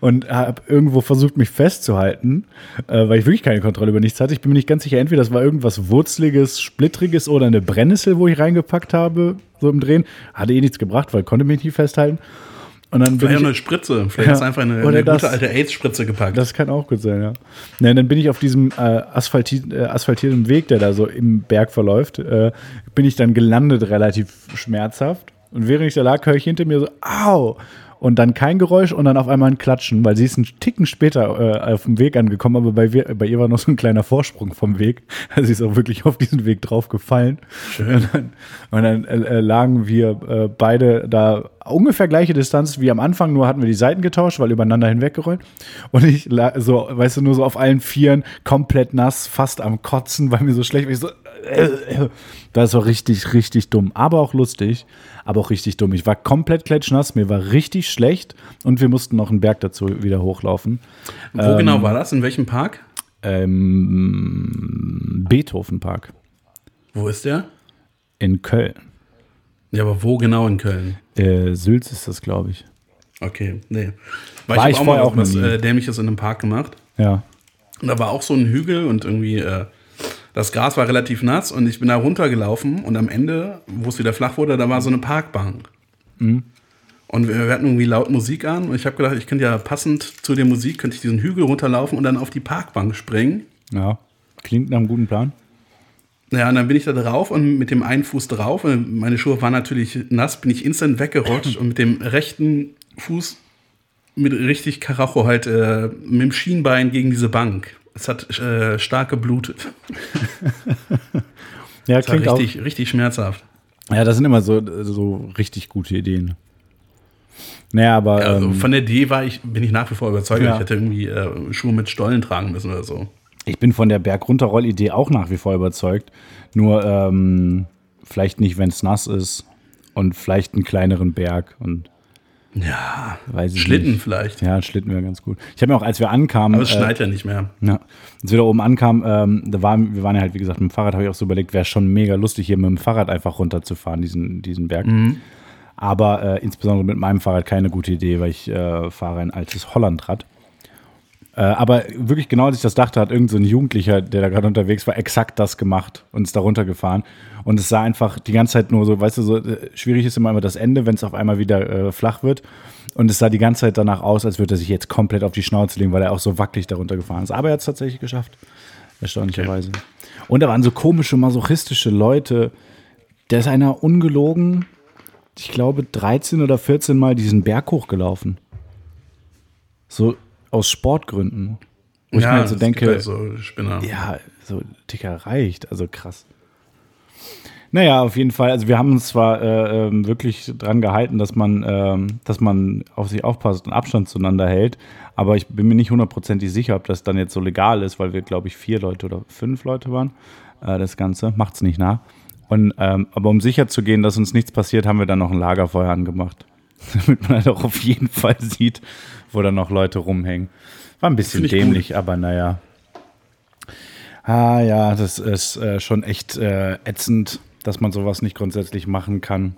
Und habe irgendwo versucht, mich festzuhalten, äh, weil ich wirklich keine Kontrolle über nichts hatte. Ich bin mir nicht ganz sicher, entweder das war irgendwas Wurzliges, Splittriges oder eine Brennnessel, wo ich reingepackt habe, so im Drehen. Hatte eh nichts gebracht, weil konnte mich nicht festhalten. Und dann bin Vielleicht ich, eine Spritze. Vielleicht Ja. hast du einfach eine, eine das. gute alte AIDS-Spritze gepackt. Das kann auch gut sein, ja. Ne, dann bin ich auf diesem äh, asphalti äh, asphaltierten Weg, der da so im Berg verläuft, äh, bin ich dann gelandet, relativ schmerzhaft. Und während ich da lag, höre ich hinter mir so, au! Und dann kein Geräusch und dann auf einmal ein Klatschen, weil sie ist einen Ticken später äh, auf dem Weg angekommen, aber bei, bei ihr war noch so ein kleiner Vorsprung vom Weg. Also sie ist auch wirklich auf diesen Weg drauf gefallen. Schön. Und dann, und dann äh, lagen wir äh, beide da ungefähr gleiche Distanz wie am Anfang, nur hatten wir die Seiten getauscht, weil übereinander hinweggerollt. Und ich so, weißt du, nur so auf allen Vieren, komplett nass, fast am Kotzen, weil mir so schlecht war. Ich so, äh, äh. Das war richtig, richtig dumm. Aber auch lustig, aber auch richtig dumm. Ich war komplett klatschnass, mir war richtig schlecht und wir mussten noch einen Berg dazu wieder hochlaufen. Wo genau war das? In welchem Park? Ähm, Beethovenpark Wo ist der? in Köln. Ja, aber wo genau in Köln? Äh, Sülz ist das, glaube ich. Okay, nee. War hab ich vorher auch was äh, Dämliches in einem Park gemacht. Ja. Und da war auch so ein Hügel und irgendwie äh, das Gras war relativ nass und ich bin da runtergelaufen und am Ende, wo es wieder flach wurde, da war so eine Parkbank. Mhm. Und wir, hatten irgendwie laut Musik an und ich habe gedacht, ich könnte ja passend zu der Musik, könnte ich diesen Hügel runterlaufen und dann auf die Parkbank springen. Ja. Klingt nach einem guten Plan. Ja, und dann bin ich da drauf und mit dem einen Fuß drauf. Und meine Schuhe waren natürlich nass, bin ich instant weggerutscht und mit dem rechten Fuß mit richtig Karacho halt äh, mit dem Schienbein gegen diese Bank. Es hat äh, stark geblutet. Ja, war klingt auch. richtig, richtig schmerzhaft. Ja, das sind immer so, so richtig gute Ideen. Naja, aber Also ähm, von der Idee war ich, bin ich nach wie vor überzeugt. Ja. Ich hätte irgendwie äh, Schuhe mit Stollen tragen müssen oder so. ich bin von der Bergrunterroll-Idee auch nach wie vor überzeugt. Nur ähm, vielleicht nicht, wenn es nass ist und vielleicht einen kleineren Berg und Ja, Schlitten nicht. vielleicht. Ja, Schlitten wäre ganz gut. Ich habe mir auch, als wir ankamen, Aber es äh, schneit ja nicht mehr. Ja. Als wir da oben ankamen, ähm, da waren, wir waren ja halt, wie gesagt, mit dem Fahrrad, habe ich auch so überlegt, wäre schon mega lustig, hier mit dem Fahrrad einfach runterzufahren, diesen, diesen Berg. Aber äh, insbesondere mit meinem Fahrrad keine gute Idee, weil ich äh, fahre ein altes Hollandrad. Äh, aber wirklich genau, als ich das dachte, hat irgend so ein Jugendlicher, der da gerade unterwegs war, exakt das gemacht und ist da runtergefahren. Und es sah einfach die ganze Zeit nur so, weißt du, so äh, schwierig ist immer immer das Ende, wenn es auf einmal wieder äh, flach wird. Und es sah die ganze Zeit danach aus, als würde er sich jetzt komplett auf die Schnauze legen, weil er auch so wackelig darunter gefahren ist. Aber er hat es tatsächlich geschafft. Erstaunlicherweise. Und da waren so komische, masochistische Leute. Da ist einer ungelogen, ich glaube, 13 oder 14 Mal diesen Berg hochgelaufen. So aus Sportgründen. Wo ich mir halt so denke, halt so ja, so dicker reicht, also krass. Naja, auf jeden Fall. Also wir haben uns zwar äh, ähm, wirklich dran gehalten, dass man, ähm, dass man auf sich aufpasst und Abstand zueinander hält, aber ich bin mir nicht hundertprozentig sicher, ob das dann jetzt so legal ist, weil wir, glaube ich, vier Leute oder fünf Leute waren. Äh, das Ganze macht's nicht nach. Und, ähm, aber um sicher zu gehen, dass uns nichts passiert, haben wir dann noch ein Lagerfeuer angemacht. Damit man halt auch auf jeden Fall sieht, wo dann noch Leute rumhängen. War ein bisschen dämlich, aber naja. Ah ja, das ist äh, schon echt äh, ätzend, dass man sowas nicht grundsätzlich machen kann.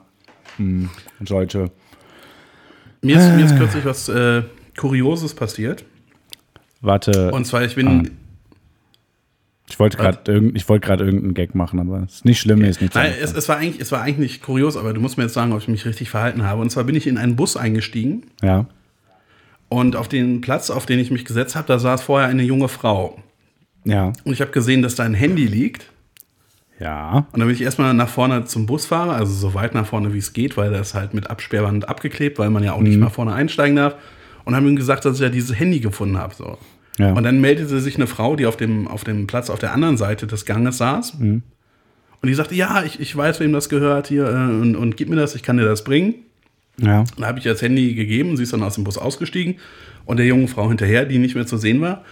Hm, sollte. Mir, ist, mir ist kürzlich was äh, Kurioses passiert. Warte, Und zwar, ich bin. Ah. ich wollte gerade irgend, gerade irgendeinen Gag machen, aber es ist nicht schlimm, mir ist nicht Nein, es, es, war eigentlich, es war eigentlich nicht kurios, aber du musst mir jetzt sagen, ob ich mich richtig verhalten habe. Und zwar bin ich in einen Bus eingestiegen Ja, und auf den Platz, auf den ich mich gesetzt habe, da saß vorher eine junge Frau. ja, Und ich habe gesehen, dass da ein Handy liegt. Ja, Und dann bin ich erstmal nach vorne zum Busfahrer, also so weit nach vorne, wie es geht, weil das halt mit Absperrband abgeklebt, weil man ja auch nicht nach vorne einsteigen darf. Und habe ihm gesagt, dass ich ja dieses Handy gefunden habe. So. Ja. Und dann meldete sich eine Frau, die auf dem, auf dem Platz auf der anderen Seite des Ganges saß. Und die sagte, ja, ich, ich weiß, wem das gehört hier äh, und, und gib mir das, ich kann dir das bringen. ja, Dann habe ich ihr das Handy gegeben, sie ist dann aus dem Bus ausgestiegen und der jungen Frau hinterher, die nicht mehr zu sehen war.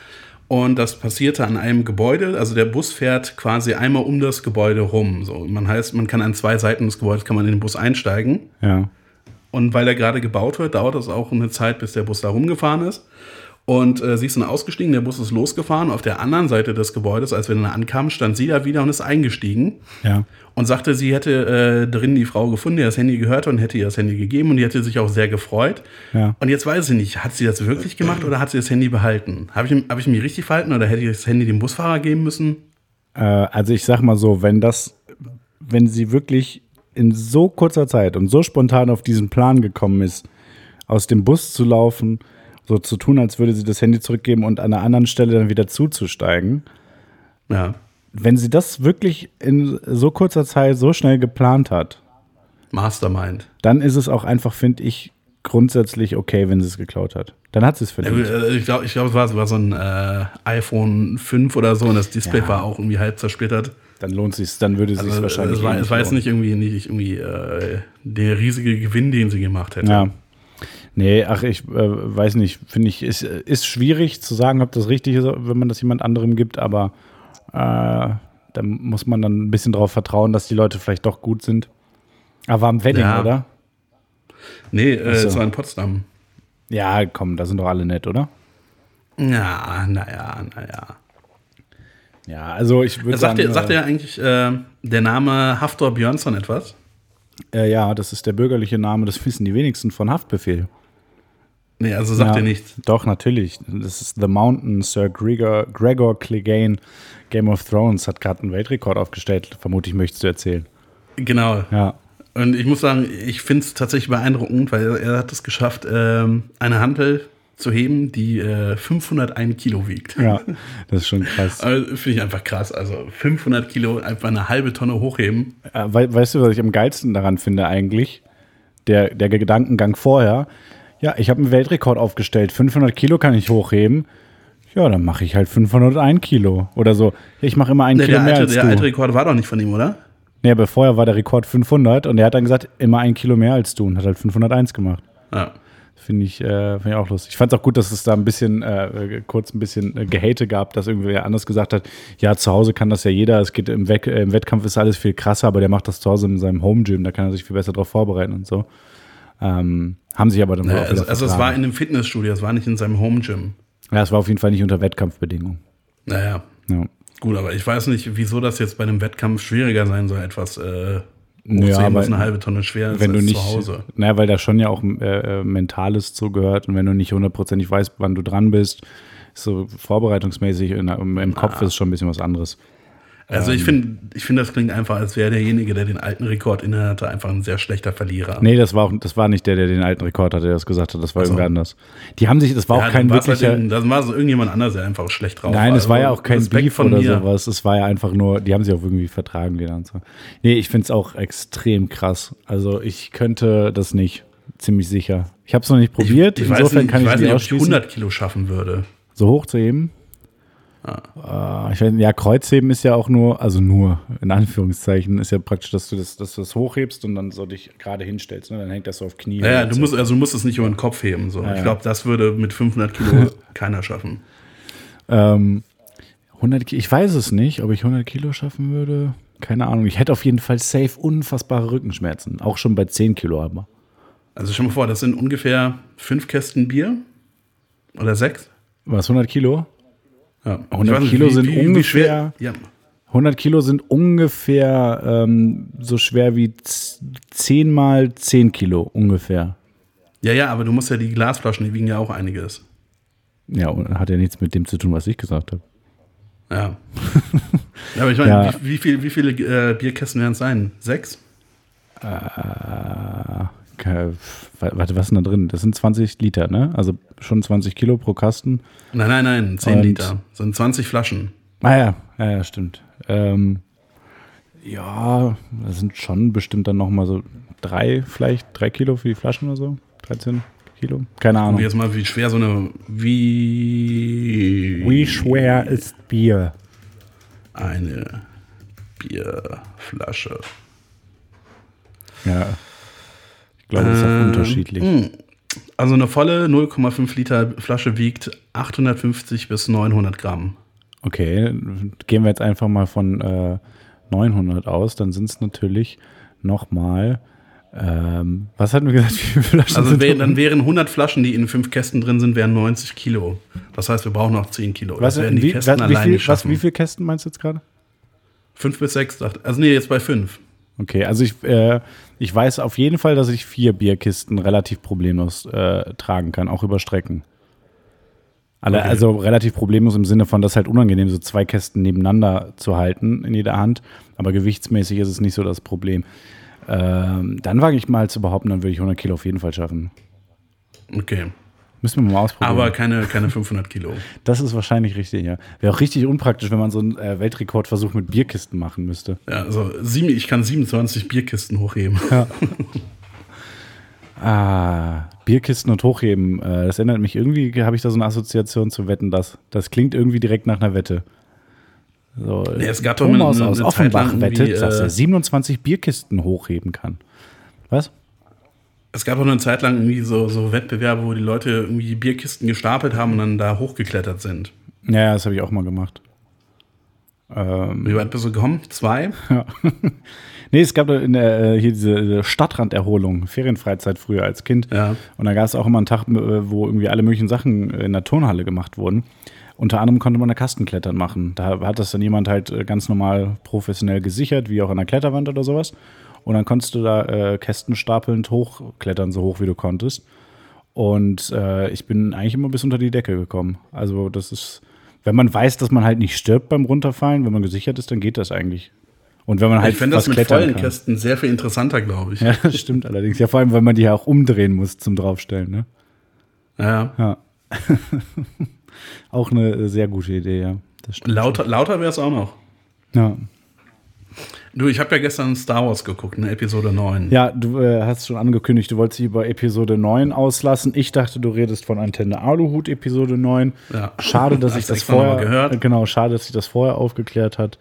Und das passierte an einem Gebäude, also der Bus fährt quasi einmal um das Gebäude rum. So, man heißt, man kann an zwei Seiten des Gebäudes kann man in den Bus einsteigen. ja, Und weil der gerade gebaut wird, dauert es auch eine Zeit, bis der Bus da rumgefahren ist. Und äh, sie ist dann ausgestiegen, der Bus ist losgefahren. Auf der anderen Seite des Gebäudes, als wir dann ankamen, stand sie da wieder und ist eingestiegen ja, und sagte, sie hätte äh, drin die Frau gefunden, die das Handy gehört und hätte ihr das Handy gegeben und die hätte sich auch sehr gefreut. Ja. Und jetzt weiß ich nicht, hat sie das wirklich gemacht oder hat sie das Handy behalten? Habe ich, hab ich mich richtig verhalten oder hätte ich das Handy dem Busfahrer geben müssen? Äh, also ich sag mal so, wenn das, wenn sie wirklich in so kurzer Zeit und so spontan auf diesen Plan gekommen ist, aus dem Bus zu laufen, so zu tun, als würde sie das Handy zurückgeben und an einer anderen Stelle dann wieder zuzusteigen. Ja. Wenn sie das wirklich in so kurzer Zeit so schnell geplant hat, Mastermind. dann ist es auch einfach, finde ich, grundsätzlich okay, wenn sie es geklaut hat. Dann hat sie es verdient. äh, ich glaube, ich glaub, es war, es war so ein äh, iPhone 5 oder so und das Display Ja. war auch irgendwie halb zersplittert. Dann lohnt sich dann würde es sich Also, wahrscheinlich. es war, eh es war jetzt nicht irgendwie, nicht irgendwie äh, der riesige Gewinn, den sie gemacht hätte. Ja. Nee, ach, ich äh, weiß nicht, finde ich, ist, ist schwierig zu sagen, ob das richtig ist, wenn man das jemand anderem gibt, aber äh, da muss man dann ein bisschen darauf vertrauen, dass die Leute vielleicht doch gut sind. Aber am Wedding, Ja. oder? Nee, äh, es war in Potsdam. Ja, komm, da sind doch alle nett, oder? Ja, naja, naja. Ja, also ich würde Sagt sagen, dir, sagt äh, dir eigentlich äh, der Name Haftor Björnsson etwas? äh, ja, das ist der bürgerliche Name, das wissen die wenigsten von Haftbefehl. Nee, also sagt ja, dir nichts. Doch, natürlich. Das ist The Mountain, Sir Gregor, Gregor Clegane, Game of Thrones, hat gerade einen Weltrekord aufgestellt, vermutlich möchtest du erzählen. Genau. Ja. Und ich muss sagen, ich finde es tatsächlich beeindruckend, weil er, hat es geschafft, ähm, eine Hantel zu heben, die äh, 501 Kilo wiegt. Ja, das ist schon krass. Also, Finde ich einfach krass. Also 500 Kilo, einfach eine halbe Tonne hochheben. Äh, wei- weißt du, was ich am geilsten daran finde eigentlich? Der, der Gedankengang vorher. Ja, ich habe einen Weltrekord aufgestellt. 500 Kilo kann ich hochheben. Ja, dann mache ich halt 501 Kilo. Oder so. Ich mache immer einen Nee, Kilo der, mehr alte, als der du. alte Rekord war doch nicht von ihm, oder? Nee, aber vorher war der Rekord 500 und er hat dann gesagt, immer ein Kilo mehr als du und hat halt 501 gemacht. Ja. Finde ich, äh, find ich auch lustig. Ich fand es auch gut, dass es da ein bisschen, äh, kurz ein bisschen äh, Gehate gab, dass irgendwer anders gesagt hat, ja, zu Hause kann das ja jeder, es geht im, Wett äh, im Wettkampf ist alles viel krasser, aber der macht das zu Hause in seinem Home Gym, da kann er sich viel besser darauf vorbereiten und so. Ähm, haben sich aber dann wohl Ja, auch also, also es war in einem Fitnessstudio, es war nicht in seinem Home Gym. Ja, es war auf jeden Fall nicht unter Wettkampfbedingungen. Naja, Ja. gut, aber ich weiß nicht, wieso das jetzt bei einem Wettkampf schwieriger sein soll, etwas äh, Ja, aber was eine halbe Tonne schwer ist wenn du nicht, zu Hause. naja, weil da schon ja auch äh, äh, Mentales zugehört und wenn du nicht hundertprozentig weißt, wann du dran bist, ist so vorbereitungsmäßig in, im, im Kopf ist schon ein bisschen was anderes. Also Ähm. ich finde, ich finde, das klingt einfach, als wäre derjenige, der den alten Rekord inne hatte, einfach ein sehr schlechter Verlierer. Nee, das war auch, das war nicht der, der den alten Rekord hatte, der das gesagt hat. Das war Ach so. irgendwer anders. Die haben sich, das war Ja, auch kein war's halt wirklicher. den- das war so irgendjemand anders, der einfach schlecht drauf Nein, es war ja Also auch kein Respekt Beef von oder mir. sowas. Es war ja einfach nur, die haben sich auch irgendwie vertragen wieder und so. Nee, ich finde es auch extrem krass. Also ich könnte das nicht, ziemlich sicher. Ich habe es noch nicht probiert, Ich, ich weiß insofern nicht, kann ich ich, weiß nicht ob ich ausschließen. 100 Kilo schaffen würde. So hoch zu heben? Äh, ich weiß, ja, Kreuzheben ist ja auch nur, also nur, in Anführungszeichen, ist ja praktisch, dass du das, dass du das hochhebst und dann so dich gerade hinstellst. Ne? Dann hängt das so auf Knie. Naja, Und du so. musst, also du musst es nicht über den Kopf heben. So. ja. Ich glaube, das würde mit 500 Kilo keiner schaffen. Ähm, 100 Ki- ich weiß es nicht, ob ich 100 Kilo schaffen würde. Keine Ahnung. Ich hätte auf jeden Fall safe unfassbare Rückenschmerzen. Auch schon bei 10 Kilo aber. Also dir mal vor, das sind ungefähr fünf Kästen Bier oder sechs. Was, 100 Kilo? Ja. 100 Ich weiß nicht, Kilo sind ungefähr- ja. 100 Kilo sind ungefähr ähm, so schwer wie z- 10 mal 10 Kilo ungefähr. ja, ja, aber du musst ja die Glasflaschen, die wiegen ja auch einiges. Ja, und hat ja nichts mit dem zu tun, was ich gesagt habe. Ja. ja aber ich meine, Ja. wie, wie, viel, wie viele äh, Bierkästen werden es sein? Sechs? Ke- Warte, was ist denn da drin? Das sind 20 Liter, ne? Also schon 20 Kilo pro Kasten. Nein, nein, nein, 10 Und- Liter. Das sind 20 Flaschen. Ah ja, ja, ja stimmt. Ähm, ja, das sind schon bestimmt dann nochmal so drei, vielleicht drei Kilo für die Flaschen oder so. 13 Kilo? Keine Ahnung. jetzt mal, wie schwer so eine. Wie. Wie schwer ist Bier? Eine Bierflasche. Ja. Ich glaube, das ist auch Ähm, unterschiedlich. Also eine volle 0,5 Liter Flasche wiegt 850 bis 900 Gramm. Okay, gehen wir jetzt einfach mal von äh, 900 aus, dann sind es natürlich nochmal, ähm, was hatten wir gesagt, wie viele Flaschen Also sind wär, dann wären 100 Flaschen, die in fünf Kästen drin sind, wären 90 Kilo. Das heißt, wir brauchen noch 10 Kilo. was, das werden die wie, Kästen was, wie, alleine viel, was, wie viele Kästen meinst du jetzt gerade? Fünf bis sechs. Also nee, jetzt bei fünf. Okay, also ich, äh, ich weiß auf jeden Fall, dass ich vier Bierkisten relativ problemlos äh, tragen kann, auch über Strecken. Okay. Also relativ problemlos im Sinne von, das ist halt unangenehm, so zwei Kästen nebeneinander zu halten in jeder Hand. Aber gewichtsmäßig ist es nicht so das Problem. Ähm, dann wage ich mal zu behaupten, dann würde ich 100 Kilo auf jeden Fall schaffen. Okay. Müssen wir mal ausprobieren. Aber keine, keine 500 Kilo. das ist wahrscheinlich richtig, ja. Wäre auch richtig unpraktisch, wenn man so einen äh, Weltrekordversuch mit Bierkisten machen müsste. Ja, also sieben, ich kann 27 Bierkisten hochheben. Ah, Bierkisten und Hochheben. Äh, das erinnert mich irgendwie, habe ich da so eine Assoziation zu Wetten, das. Das klingt irgendwie direkt nach einer Wette. So, Ja, es gab Thomas eine- aus eine lang Offenbach wettet, dass äh, er 27 Bierkisten hochheben kann. Was? Es gab auch eine Zeit lang irgendwie so, so Wettbewerbe, wo die Leute irgendwie Bierkisten gestapelt haben und dann da hochgeklettert sind. Ja, ja, das habe ich auch mal gemacht. Ähm, Wie weit bist du gekommen? Zwei? nee, es gab in der, äh, hier diese diese Stadtranderholung, Ferienfreizeit früher als Kind. Ja. Und da gab es auch immer einen Tag, äh, wo irgendwie alle möglichen Sachen in der Turnhalle gemacht wurden. Unter anderem konnte man da Kastenklettern machen. Da hat das dann jemand halt äh, ganz normal professionell gesichert, wie auch an der Kletterwand oder sowas. Und dann konntest du da äh, Kästen stapelnd hochklettern, so hoch wie du konntest. Und äh, ich bin eigentlich immer bis unter die Decke gekommen. Also das ist, wenn man weiß, dass man halt nicht stirbt beim Runterfallen, wenn man gesichert ist, dann geht das eigentlich. Und wenn man halt ich fände das mit vollen kann. Kästen sehr viel interessanter, glaube ich. Ja, das stimmt allerdings. Ja, vor allem, weil man die ja auch umdrehen muss zum Draufstellen. Ne? Ja. Ja. auch eine sehr gute Idee, ja. Das stimmt. Lauter, lauter wäre es auch noch. Ja, Du, ich habe ja gestern Star Wars geguckt, ne, Episode 9. ja du äh, hast schon angekündigt, du wolltest dich über Episode 9 auslassen. Ich dachte, du redest von Antenne Aluhut Episode 9. Ja. Schade, dass ich das vorher gehört. äh, Genau, schade, dass sich das vorher aufgeklärt hat.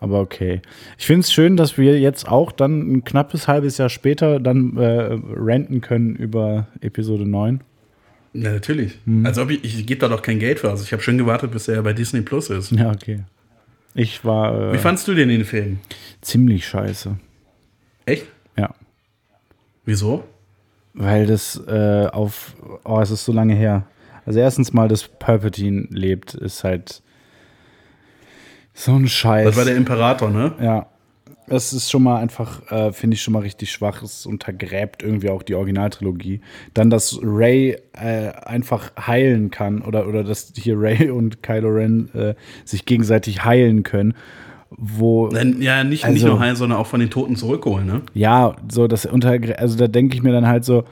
Aber okay. Ich finde es schön, dass wir jetzt auch dann ein knappes halbes Jahr später dann äh, ranten können über Episode 9. Ja, natürlich. Mhm. Als ob ich, ich gebe da doch kein Geld für. Also ich habe schön gewartet, bis er bei Disney Plus ist. Ja, okay. Ich war Wie äh, fandst du denn den Film? ziemlich scheiße. Echt? Ja. Wieso? Weil das äh, auf, oh, es ist so lange her. Also erstens mal, dass Palpatine lebt, ist halt so ein Scheiß. Das war der Imperator, ne? ja. Es ist schon mal einfach, äh, finde ich schon mal richtig schwach. Es untergräbt irgendwie auch die Originaltrilogie. Dann, dass Ray äh, einfach heilen kann oder, oder dass hier Ray und Kylo Ren äh, sich gegenseitig heilen können. Wo Ja, nicht, nicht Also- nur heilen, sondern auch von den Toten zurückholen, ne? ja, so das unter, also da denke ich mir dann halt so,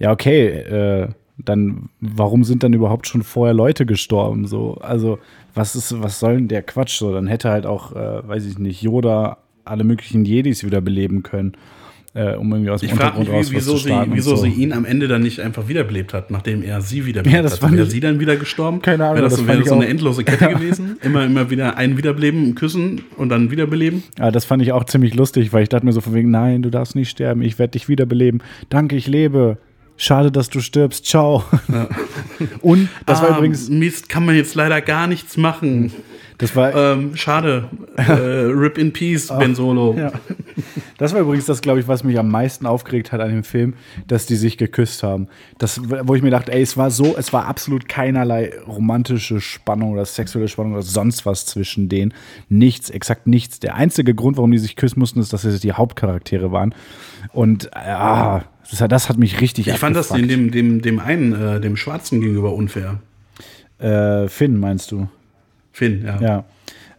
ja, okay, äh, dann warum sind dann überhaupt schon vorher Leute gestorben? So, also was ist, was soll denn der Quatsch? So, dann hätte halt auch, äh, weiß ich nicht, Yoda alle möglichen Jedis wieder beleben können, äh, um irgendwie aus dem Ich frage mich, Untergrund raus wie, wieso, sie, wieso so. sie ihn am Ende dann nicht einfach wiederbelebt hat, nachdem er sie wiederbelebt Ja, das hat. Wäre sie dann wieder gestorben? Keine Ahnung, Wäre das, das wäre so eine endlose Kette gewesen? Immer, immer wieder einen wiederbeleben, küssen und dann wiederbeleben? Ja, das fand ich auch ziemlich lustig, weil ich dachte mir so von wegen, nein, du darfst nicht sterben, ich werde dich wiederbeleben. Danke, ich lebe. Schade, dass du stirbst. Ciao. Und das war Ah, übrigens, Mist, kann man jetzt leider gar nichts machen. Das war, Ähm, schade. äh, Rip in Peace, Ben Solo. Ja. Das war übrigens das, glaube ich, was mich am meisten aufgeregt hat an dem Film, dass die sich geküsst haben. Das, wo ich mir dachte, ey, es war so, es war absolut keinerlei romantische Spannung oder sexuelle Spannung oder sonst was zwischen denen. Nichts, exakt nichts. Der einzige Grund, warum die sich küssen mussten, ist, dass sie die Hauptcharaktere waren. Und äh, ah, das, hat- das hat mich richtig Ich fand das abgefuckt. dem, dem, dem einen, äh, dem Schwarzen gegenüber unfair. Äh, Finn, meinst du? Finn, ja. Ja.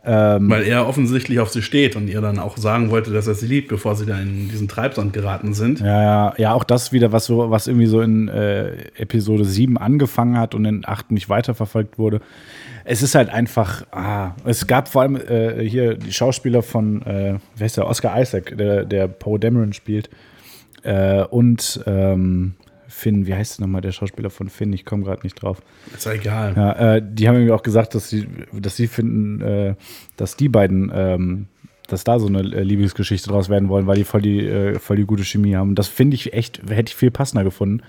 Ähm, Weil er offensichtlich auf sie steht und ihr dann auch sagen wollte, dass er sie liebt, bevor sie dann in diesen Treibsand geraten sind. Ja, ja, ja, auch das wieder, was so, was irgendwie so in äh, Episode 7 angefangen hat und in 8 nicht weiterverfolgt wurde. Es ist halt einfach, ah, es gab vor allem äh, hier die Schauspieler von, äh, wer ist der, Oscar Isaac, der, der Poe Dameron spielt, äh, und ähm, Finn, wie heißt nochmal der Schauspieler von Finn? Ich komme gerade nicht drauf. Ist ja egal. Ja, äh, die haben irgendwie auch gesagt, dass sie, dass sie finden, äh, dass die beiden, ähm, dass da so eine äh, Liebesgeschichte draus werden wollen, weil die voll die, äh, voll die gute Chemie haben. Das finde ich echt, hätte ich viel passender gefunden.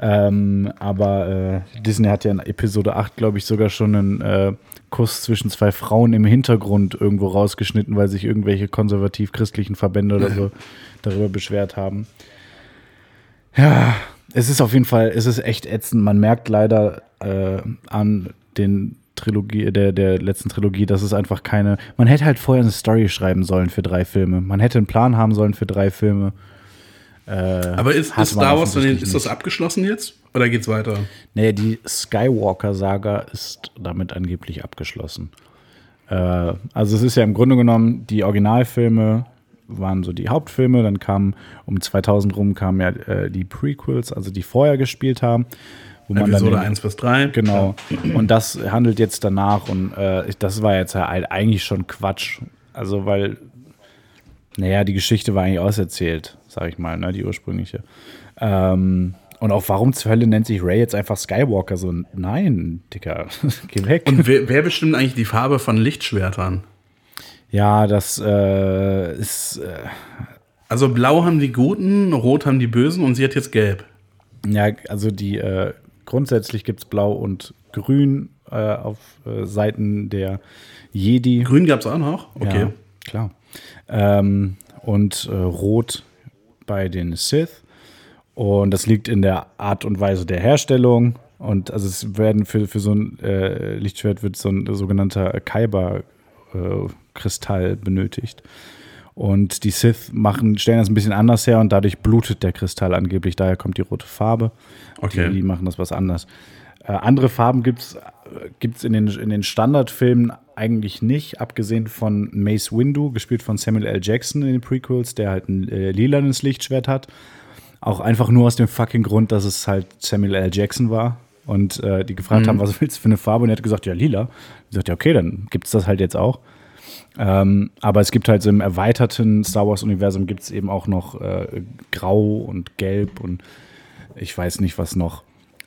Ähm, aber äh, Disney hat ja in Episode 8, glaube ich, sogar schon einen äh, Kuss zwischen zwei Frauen im Hintergrund irgendwo rausgeschnitten, weil sich irgendwelche konservativ-christlichen Verbände oder so darüber beschwert haben. Ja, es ist auf jeden Fall, es ist echt ätzend. Man merkt leider äh, an den Trilogie, der, der letzten Trilogie, dass es einfach keine. Man hätte halt vorher eine Story schreiben sollen für drei Filme. Man hätte einen Plan haben sollen für drei Filme. Äh, Aber ist, ist Star Wars ist das abgeschlossen jetzt? Oder geht's weiter? Nee, die Skywalker-Saga ist damit angeblich abgeschlossen. Äh, also es ist ja im Grunde genommen die Originalfilme waren so die Hauptfilme. Dann kamen um 2000 rum kamen ja äh, die Prequels, also die vorher gespielt haben. Wo man Episode dann den- 1 bis 3. Genau. Und das handelt jetzt danach und äh, das war jetzt halt eigentlich schon Quatsch. Also, weil, naja, die Geschichte war eigentlich auserzählt, sag ich mal, ne, die ursprüngliche. Ähm, und auch warum zur Hölle nennt sich Ray jetzt einfach Skywalker? So, nein, Dicker, geh weg. Und wer, wer bestimmt eigentlich die Farbe von Lichtschwertern? Ja, das äh, ist, äh, Also blau haben die Guten, rot haben die Bösen und sie hat jetzt gelb. ja, also die, äh, grundsätzlich gibt es blau und grün äh, auf äh, Seiten der Jedi. Grün gab es auch noch? Okay. Ja, klar. Ähm, und äh, Rot bei den Sith. Und das liegt in der Art und Weise der Herstellung. Und also es werden für, für so ein äh, Lichtschwert wird so ein sogenannter Kyber-Kristall benötigt. Und die Sith machen, stellen das ein bisschen anders her und dadurch blutet der Kristall angeblich. Daher kommt die rote Farbe. Okay. Die, die machen das was anders. Äh, andere Farben gibt es in, den, in den Standardfilmen eigentlich nicht, abgesehen von Mace Windu, gespielt von Samuel L. Jackson in den Prequels, der halt ein äh, lilanes Lichtschwert hat. Auch einfach nur aus dem fucking Grund, dass es halt Samuel L. Jackson war. Und äh, die gefragt haben, was willst du für eine Farbe? Und er hat gesagt, ja, lila. Ich sagte, ja, okay, dann gibt es das halt jetzt auch. Ähm, aber es gibt halt so im erweiterten Star Wars-Universum gibt es eben auch noch äh, Grau und Gelb und ich weiß nicht, was noch.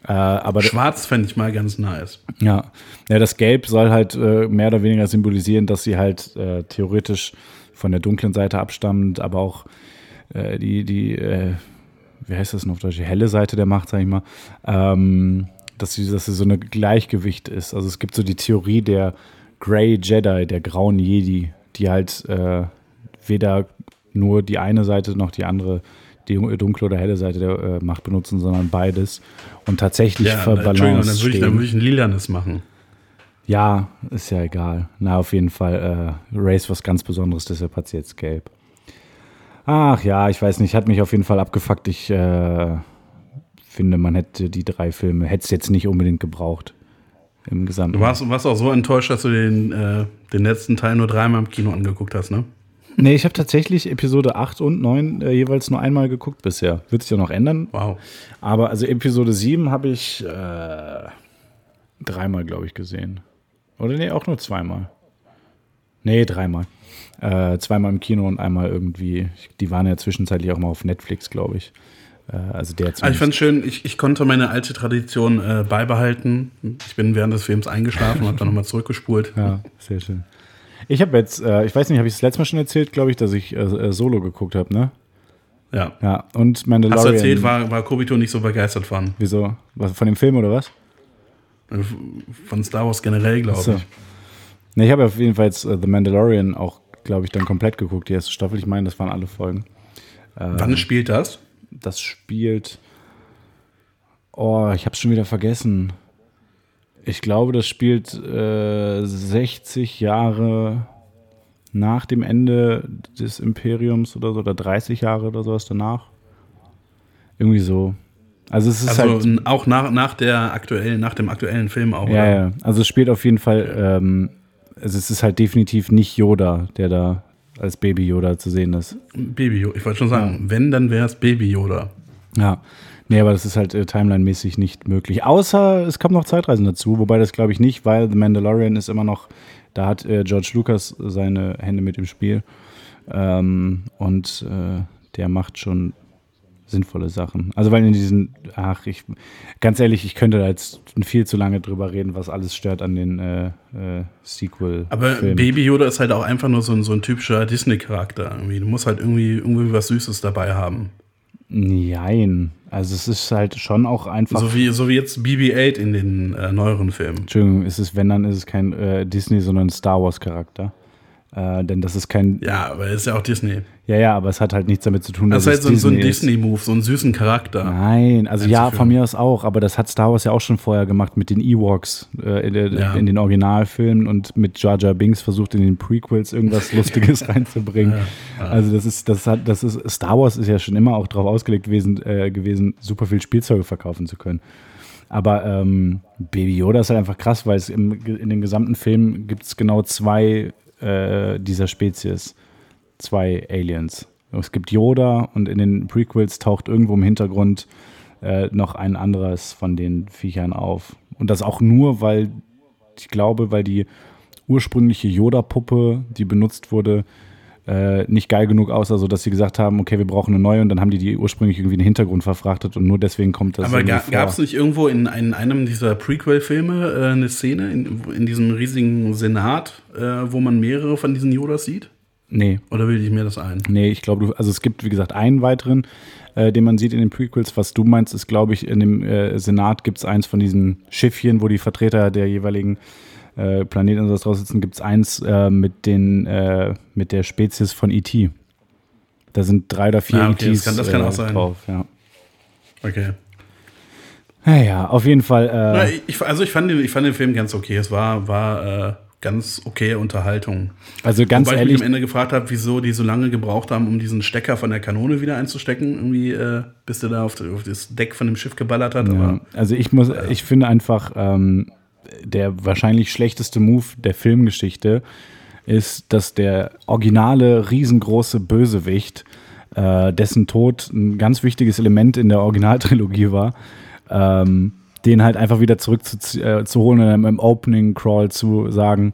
Äh, aber Schwarz fände ich mal ganz nice. ja. ja, das Gelb soll halt äh, mehr oder weniger symbolisieren, dass sie halt äh, theoretisch von der dunklen Seite abstammt, aber auch äh, die, die wie heißt das noch auf Deutsch, die helle Seite der Macht, sag ich mal, ähm, dass sie, dass sie so eine Gleichgewicht ist. Also es gibt so die Theorie der Grey Jedi, der grauen Jedi, die halt äh, weder nur die eine Seite noch die andere, die dunkle oder helle Seite der äh, Macht benutzen, sondern beides. Und tatsächlich Ja, für Entschuldigung, Balance dann würde ich, dann würde ich ein lilanes machen. Ja, ist ja egal. Na, auf jeden Fall, äh, Race was ganz Besonderes, deshalb hat sie jetzt gelb. Ach ja, ich weiß nicht, hat mich auf jeden Fall abgefuckt. Ich äh, finde, man hätte die drei Filme, hätte es jetzt nicht unbedingt gebraucht. Im Gesamten. Du warst, warst auch so enttäuscht, dass du den, äh, den letzten Teil nur dreimal im Kino angeguckt hast, ne? Nee, ich habe tatsächlich Episode 8 und 9 äh, jeweils nur einmal geguckt bisher. Wird sich ja noch ändern. Wow. Aber also Episode 7 habe ich äh, dreimal, glaube ich, gesehen. Oder nee, auch nur zweimal. Nee, dreimal. Äh, zweimal im Kino und einmal irgendwie. Die waren ja zwischenzeitlich auch mal auf Netflix, glaube ich. Äh, also der Ah, ich fand schön, ich, ich konnte meine alte Tradition äh, beibehalten. Ich bin während des Films eingeschlafen und habe dann nochmal zurückgespult. Ja, sehr schön. Ich habe jetzt, äh, ich weiß nicht, habe ich das letzte Mal schon erzählt, glaube ich, dass ich äh, äh, Solo geguckt habe, ne? Ja. Ja, und Mandalorian. Hast du erzählt, war, war Kobito nicht so begeistert von. Wieso? Was, von dem Film oder was? Von Star Wars generell, glaube So. ich. Ne, ich habe auf jeden Fall jetzt äh, The Mandalorian auch, glaube ich, dann komplett geguckt, die erste Staffel. Ich meine, das waren alle Folgen. Wann spielt das? Das spielt. Oh, ich habe es schon wieder vergessen. Ich glaube, das spielt äh, 60 Jahre nach dem Ende des Imperiums oder so, oder 30 Jahre oder sowas danach. Irgendwie so. Also es ist Also halt. auch nach, nach der aktuellen, nach dem aktuellen Film auch. Ja, ja. Also es spielt auf jeden Fall, ähm, also es ist halt definitiv nicht Yoda, der da als Baby Yoda zu sehen ist. Baby Yoda. Ich wollte schon sagen, wenn, dann wäre es Baby Yoda. Ja. Nee, aber das ist halt äh, timeline-mäßig nicht möglich. Außer es kommen noch Zeitreisen dazu, wobei das glaube ich nicht, weil The Mandalorian ist immer noch, da hat äh, George Lucas seine Hände mit im Spiel. Ähm, und äh, der macht schon sinnvolle Sachen. Also weil in diesen, ach, ich, ganz ehrlich, ich könnte da jetzt viel zu lange drüber reden, was alles stört an den äh, äh, sequel Aber. Baby Yoda ist halt auch einfach nur so ein, so ein typischer Disney-Charakter. irgendwie. Du musst halt irgendwie, irgendwie was Süßes dabei haben. Nein. Also es ist halt schon auch einfach. So wie, so wie jetzt BB-8 in den äh, neueren Filmen. Entschuldigung, ist es, wenn dann ist es kein äh, Disney, sondern ein Star Wars Charakter. Äh, denn das ist kein. Ja, aber ist ja auch Disney. Ja, ja, aber es hat halt nichts damit zu tun, Das dass ist halt es so, ein- so ein ist. Disney-Move, so einen süßen Charakter. Nein, also ja, von mir aus auch, aber das hat Star Wars ja auch schon vorher gemacht mit den Ewoks äh, in, der, Ja. in den Originalfilmen und mit Jar Jar Binks versucht in den Prequels irgendwas Lustiges reinzubringen. Also das ist, das hat, das ist, Star Wars ist ja schon immer auch darauf ausgelegt gewesen, äh, gewesen, super viel Spielzeuge verkaufen zu können. Aber ähm, Baby Yoda ist halt einfach krass, weil es im, in den gesamten Filmen gibt es genau zwei äh, dieser Spezies. zwei Aliens. Es gibt Yoda und in den Prequels taucht irgendwo im Hintergrund äh, noch ein anderes von den Viechern auf. Und das auch nur, weil ich glaube, weil die ursprüngliche Yoda-Puppe, die benutzt wurde, äh, nicht geil genug aussah, sodass sie gesagt haben, okay, wir brauchen eine neue und dann haben die die ursprünglich irgendwie in den Hintergrund verfrachtet und nur deswegen kommt das. Aber ga, gab es nicht irgendwo in, ein, einem dieser Prequel-Filme äh, eine Szene in, in diesem riesigen Senat, äh, wo man mehrere von diesen Yodas sieht? Nee, Oder bilde ich mir das ein? nee, ich glaube, also es gibt, wie gesagt, einen weiteren, äh, den man sieht in den Prequels. Was du meinst, ist, glaube ich, in dem äh, Senat gibt es eins von diesen Schiffchen, wo die Vertreter der jeweiligen äh, Planeten und so draus sitzen, gibt es eins äh, mit, den, äh, mit der Spezies von E.T. Da sind drei oder vier Ah, okay, das ETs kann- das kann äh, auch sein. drauf. Ja. Okay. Naja, auf jeden Fall. Äh, ich, also ich fand, den, ich fand den Film ganz okay. Es war, war äh, ganz okay Unterhaltung. also ganz Wobei ich ehrlich, mich am Ende gefragt habe, wieso die so lange gebraucht haben, um diesen Stecker von der Kanone wieder einzustecken, irgendwie, äh, bis der da auf, auf das Deck von dem Schiff geballert hat. Ja, also ich muss, ich finde einfach, ähm, der wahrscheinlich schlechteste Move der Filmgeschichte ist, dass der originale, riesengroße Bösewicht, äh, dessen Tod ein ganz wichtiges Element in der Originaltrilogie war, ähm, den halt einfach wieder zurück zu, äh, und im Opening Crawl zu sagen,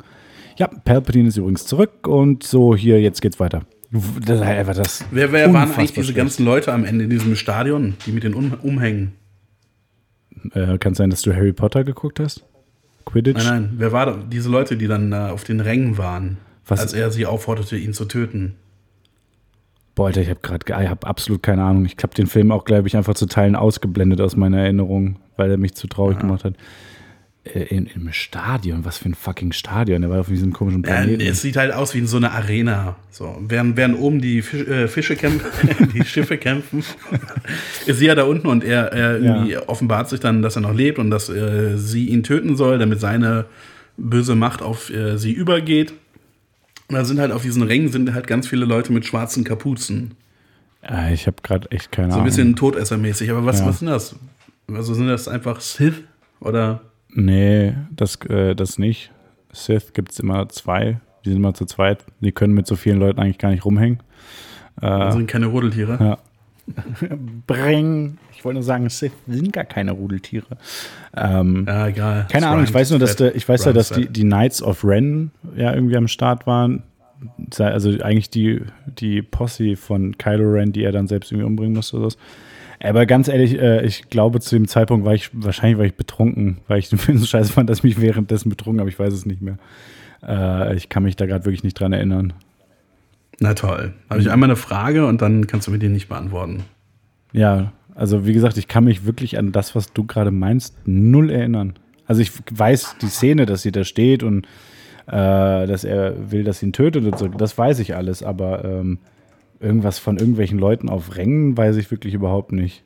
ja, Palpatine ist übrigens zurück und so, hier, jetzt geht's weiter. Das ist halt einfach das. wer, wer waren eigentlich diese schlecht. ganzen Leute am Ende in diesem Stadion, die mit den um Umhängen? Äh, kann sein, dass du Harry Potter geguckt hast? Quidditch? Nein, nein, wer war da? diese Leute, die dann da auf den Rängen waren, Was- als er sie aufforderte, ihn zu töten? Boah, Alter, ich habe gerade, ich habe absolut keine Ahnung. Ich habe den Film auch, glaube ich, einfach zu Teilen ausgeblendet aus meiner Erinnerung, weil er mich zu traurig gemacht hat. Äh, in, Im Stadion, was für ein fucking Stadion. Der war auf diesem komischen Ja, Planeten. es sieht halt aus wie in so einer Arena. So, während, während oben die Fisch, äh, Fische kämpfen, die Schiffe kämpfen, ist sie ja da unten und er, er irgendwie offenbart sich dann, dass er noch lebt und dass äh, sie ihn töten soll, damit seine böse Macht auf äh, sie übergeht. Und da sind halt auf diesen Rängen sind halt ganz viele Leute mit schwarzen Kapuzen. äh, ich habe gerade echt keine So ein Ahnung. bisschen Todessermäßig. Aber was, Ja. was sind das? Also sind das einfach Sith oder Nee, das, äh, das nicht. Sith gibt es immer zwei. Die sind immer zu zweit. Die können mit so vielen Leuten eigentlich gar nicht rumhängen. Äh, sind keine Rudeltiere? Ja. Bring. Ich wollte nur sagen, Sith sind gar keine Rudeltiere. Ähm, Ja, egal. Keine Ahnung, ich weiß nur, dass, der, ich weiß ja, dass die, die Knights of Ren ja irgendwie am Start waren. Also eigentlich die, die Posse von Kylo Ren, die er dann selbst irgendwie umbringen musste oder so. Aber ganz ehrlich, äh, ich glaube, zu dem Zeitpunkt war ich, wahrscheinlich war ich betrunken, weil ich den Film so scheiße fand, dass ich mich währenddessen betrunken habe. Ich weiß es nicht mehr. Äh, ich kann mich da gerade wirklich nicht dran erinnern. Na toll. Habe ich einmal eine Frage und dann kannst du mir die nicht beantworten. Ja, also wie gesagt, ich kann mich wirklich an das, was du gerade meinst, null erinnern. Also ich weiß die Szene, dass sie da steht und äh, dass er will, dass sie ihn tötet und so, das weiß ich alles, aber ähm, irgendwas von irgendwelchen Leuten auf Rängen weiß ich wirklich überhaupt nicht.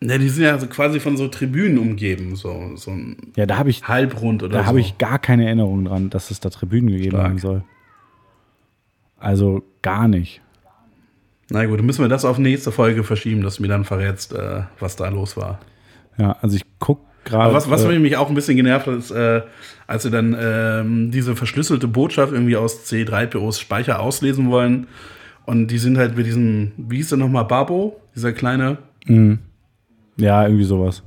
Ja, die sind ja so quasi von so Tribünen umgeben, so, so ein Ja, da habe ich, Halbrund oder da so. habe ich gar keine Erinnerung dran, dass es da Tribünen gegeben Stark. haben soll. Also gar nicht. Na gut, dann müssen wir das auf nächste Folge verschieben, dass du mir dann verrätst, äh, was da los war. Ja, also ich gucke gerade. Was, was äh, mich auch ein bisschen genervt hat, ist, äh, als sie dann ähm, diese verschlüsselte Botschaft irgendwie aus C3POs Speicher auslesen wollen. Und die sind halt mit diesem, wie hieß der nochmal, Babo, dieser kleine. ja, irgendwie sowas.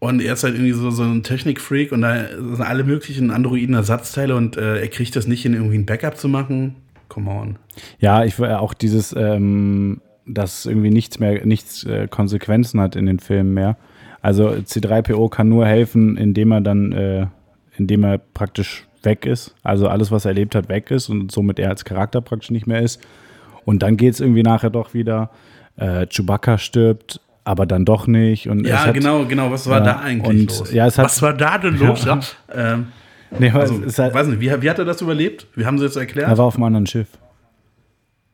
Und er ist halt irgendwie so, so ein Technikfreak und da sind alle möglichen Androiden-Ersatzteile und äh, er kriegt das nicht hin, irgendwie ein Backup zu machen. Come on. Ja, ich will auch dieses, ähm, dass irgendwie nichts mehr, nichts äh, Konsequenzen hat in den Filmen mehr. Also C3PO kann nur helfen, indem er dann, äh, indem er praktisch weg ist. Also alles, was er erlebt hat, weg ist und somit er als Charakter praktisch nicht mehr ist. Und dann geht es irgendwie nachher doch wieder. Äh, Chewbacca stirbt, aber dann doch nicht. Und es Ja, hat, genau, genau. Was war Ja, da eigentlich und, los? ja, es hat- was war da denn los? Ja. Ähm, Nee, also, es halt, weiß nicht, wie, wie hat er das überlebt? Wie haben sie das erklärt? er war auf einem anderen Schiff.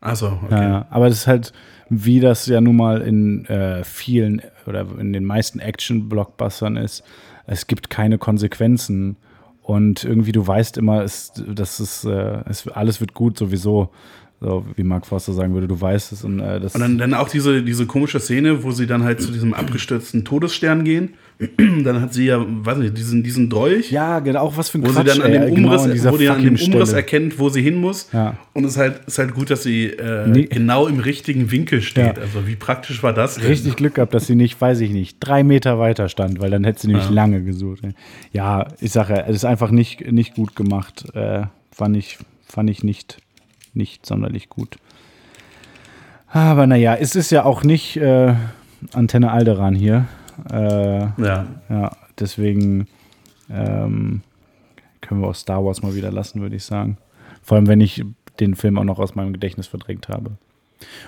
Achso, okay. Ja, ja. aber das ist halt, wie das ja nun mal in äh, vielen oder in den meisten Action-Blockbustern ist. Es gibt keine Konsequenzen. Und irgendwie, du weißt immer, es, dass es, äh, es, alles wird gut sowieso. So wie Mark Forster sagen würde, du weißt es. Und, äh, das Und dann, dann auch diese, diese komische Szene, wo sie dann halt zu diesem abgestürzten Todesstern gehen. dann hat sie ja, weiß nicht, diesen, diesen Dolch. ja, genau, auch was für ein wo Quatsch, sie dann an ey, dem genau Umriss, dieser wo die an dem Umriss Stelle. erkennt, wo sie hin muss. Ja. Und es ist halt, ist halt gut, dass sie äh, Nee. genau im richtigen Winkel steht. Ja. Also wie praktisch war das? denn? Richtig Glück gehabt, dass sie nicht, weiß ich nicht, drei Meter weiter stand, weil dann hätte sie nämlich Ja. lange gesucht. Ja, ich sage, ja, es ist einfach nicht, nicht gut gemacht. Äh, fand ich, fand ich nicht, nicht sonderlich gut. Aber naja, es ist ja auch nicht äh, Antenne Alderan hier. Äh, Ja. ja, deswegen ähm, können wir auch Star Wars mal wieder lassen, würde ich sagen. Vor allem, wenn ich den Film auch noch aus meinem Gedächtnis verdrängt habe.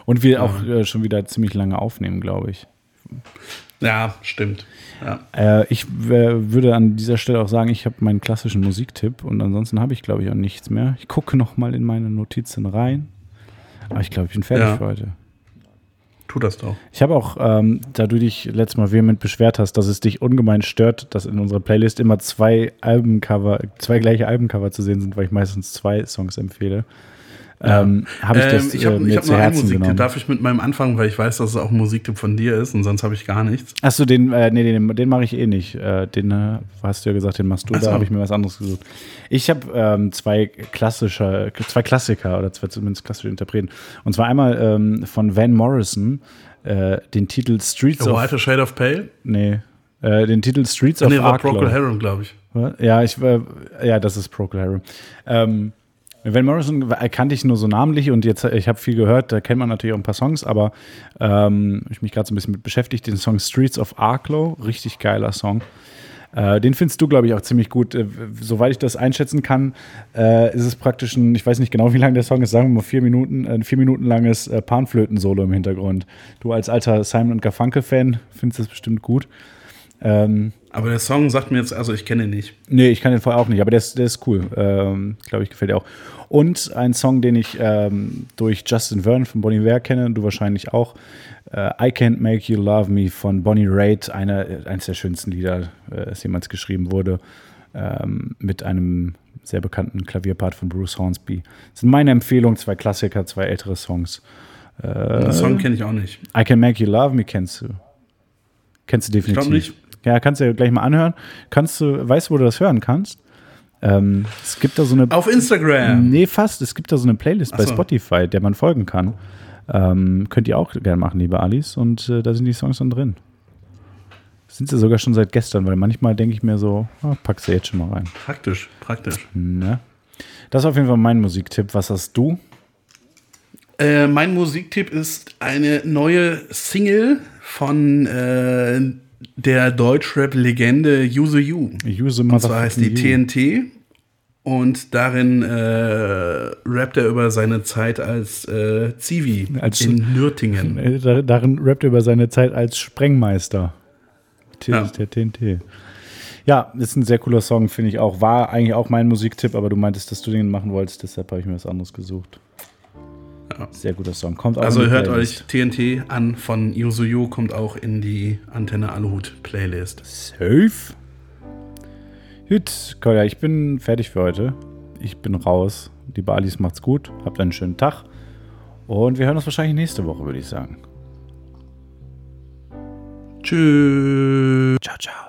Und wir auch äh, schon wieder ziemlich lange aufnehmen, glaube ich. ja, stimmt. Ja. Äh, ich äh, würde an dieser Stelle auch sagen, ich habe meinen klassischen Musiktipp und ansonsten habe ich, glaube ich, auch nichts mehr. Ich gucke noch mal in meine Notizen rein. Aber ich glaube, ich bin fertig Ja. für heute. Tu das doch. Ich habe auch, ähm, da du dich letztes Mal vehement beschwert hast, dass es dich ungemein stört, dass in unserer Playlist immer zwei Albencover, zwei gleiche Albencover zu sehen sind, weil ich meistens zwei Songs empfehle, ähm, habe ich das Ähm, ich habe äh, mir ich hab zu noch Herzen Musiktipp. genommen. Darf ich mit meinem anfangen, weil ich weiß, dass es auch ein Musiktipp von dir ist und sonst habe ich gar nichts. Achso, den, äh, nee, den, den mache ich eh nicht. Äh, den äh, hast du ja gesagt, den machst du, Ach da habe ich mir was anderes gesucht. Ich habe ähm, zwei klassische, zwei Klassiker oder zwei zumindest klassische Interpreten. Und zwar einmal ähm, von Van Morrison, äh, den Titel Streets A of. White Shade of Pale? Nee. Äh, den Titel Streets of Nee, war. Procol Harum, glaube ich. Ja, ich, ja, das ist Procol Harum. Ähm, Van Morrison kannte ich nur so namentlich und jetzt, ich habe viel gehört, da kennt man natürlich auch ein paar Songs, aber ähm, ich mich gerade so ein bisschen mit beschäftigt, den Song Streets of Arklow, richtig geiler Song. Äh, den findest du, glaube ich, auch ziemlich gut. Äh, soweit ich das einschätzen kann, äh, ist es praktisch ein, ich weiß nicht genau, wie lang der Song ist, sagen wir mal vier Minuten, ein vier Minuten langes äh, Panflöten-Solo im Hintergrund. Du als alter Simon und Garfunkel-Fan findest das bestimmt gut. Ähm, Aber der Song sagt mir jetzt, also ich kenne ihn nicht. Nee, ich kann den vorher auch nicht, aber der ist, der ist cool. Ähm, Glaube ich, gefällt dir auch. Und ein Song, den ich ähm, durch Justin Verne von Bonnie Ware kenne, du wahrscheinlich auch. Äh, I Can't Make You Love Me von Bonnie Raitt, eine, eines der schönsten Lieder, äh, das jemals geschrieben wurde, ähm, mit einem sehr bekannten Klavierpart von Bruce Hornsby. Das sind meine Empfehlungen, zwei Klassiker, zwei ältere Songs. Den Song kenne ich auch nicht. I Can Make You Love Me kennst du. Kennst du definitiv. glaub nicht. Ja, kannst du ja gleich mal anhören. Kannst du, weißt du, wo du das hören kannst? Ähm, es gibt da so eine. Auf Instagram. Nee, fast. Es gibt da so eine Playlist bei Ach so. Spotify, der man folgen kann. Ähm, könnt ihr auch gerne machen, liebe Alice. Und äh, da sind die Songs dann drin. Sind sie sogar schon seit gestern, weil manchmal denke ich mir so, ah, pack sie jetzt schon mal rein. Praktisch, praktisch. Ne? Das ist auf jeden Fall mein Musiktipp. Was hast du? Äh, mein Musiktipp ist eine neue Single von äh, der Deutschrap-Legende Use You. Use Und zwar heißt die you. TNT. Und darin äh, rappt er über seine Zeit als äh, Zivi Als- in Nürtingen. Äh, dar- Darin rappt er über seine Zeit als Sprengmeister. T Ja. Der TNT. Ja, ist ein sehr cooler Song, finde ich auch. War eigentlich auch mein Musiktipp, aber du meintest, dass du den machen wolltest, deshalb habe ich mir was anderes gesucht. Ja. Sehr guter Song. Kommt auch Also hört Playlist. euch TNT an von Yuzu Yu, kommt auch in die Antenne Aluhut Playlist. Safe. Gut, Kolja, ich bin fertig für heute. Ich bin raus. Die Balis macht's gut. Habt einen schönen Tag. Und wir hören uns wahrscheinlich nächste Woche, würde ich sagen. Tschüss. Ciao, ciao.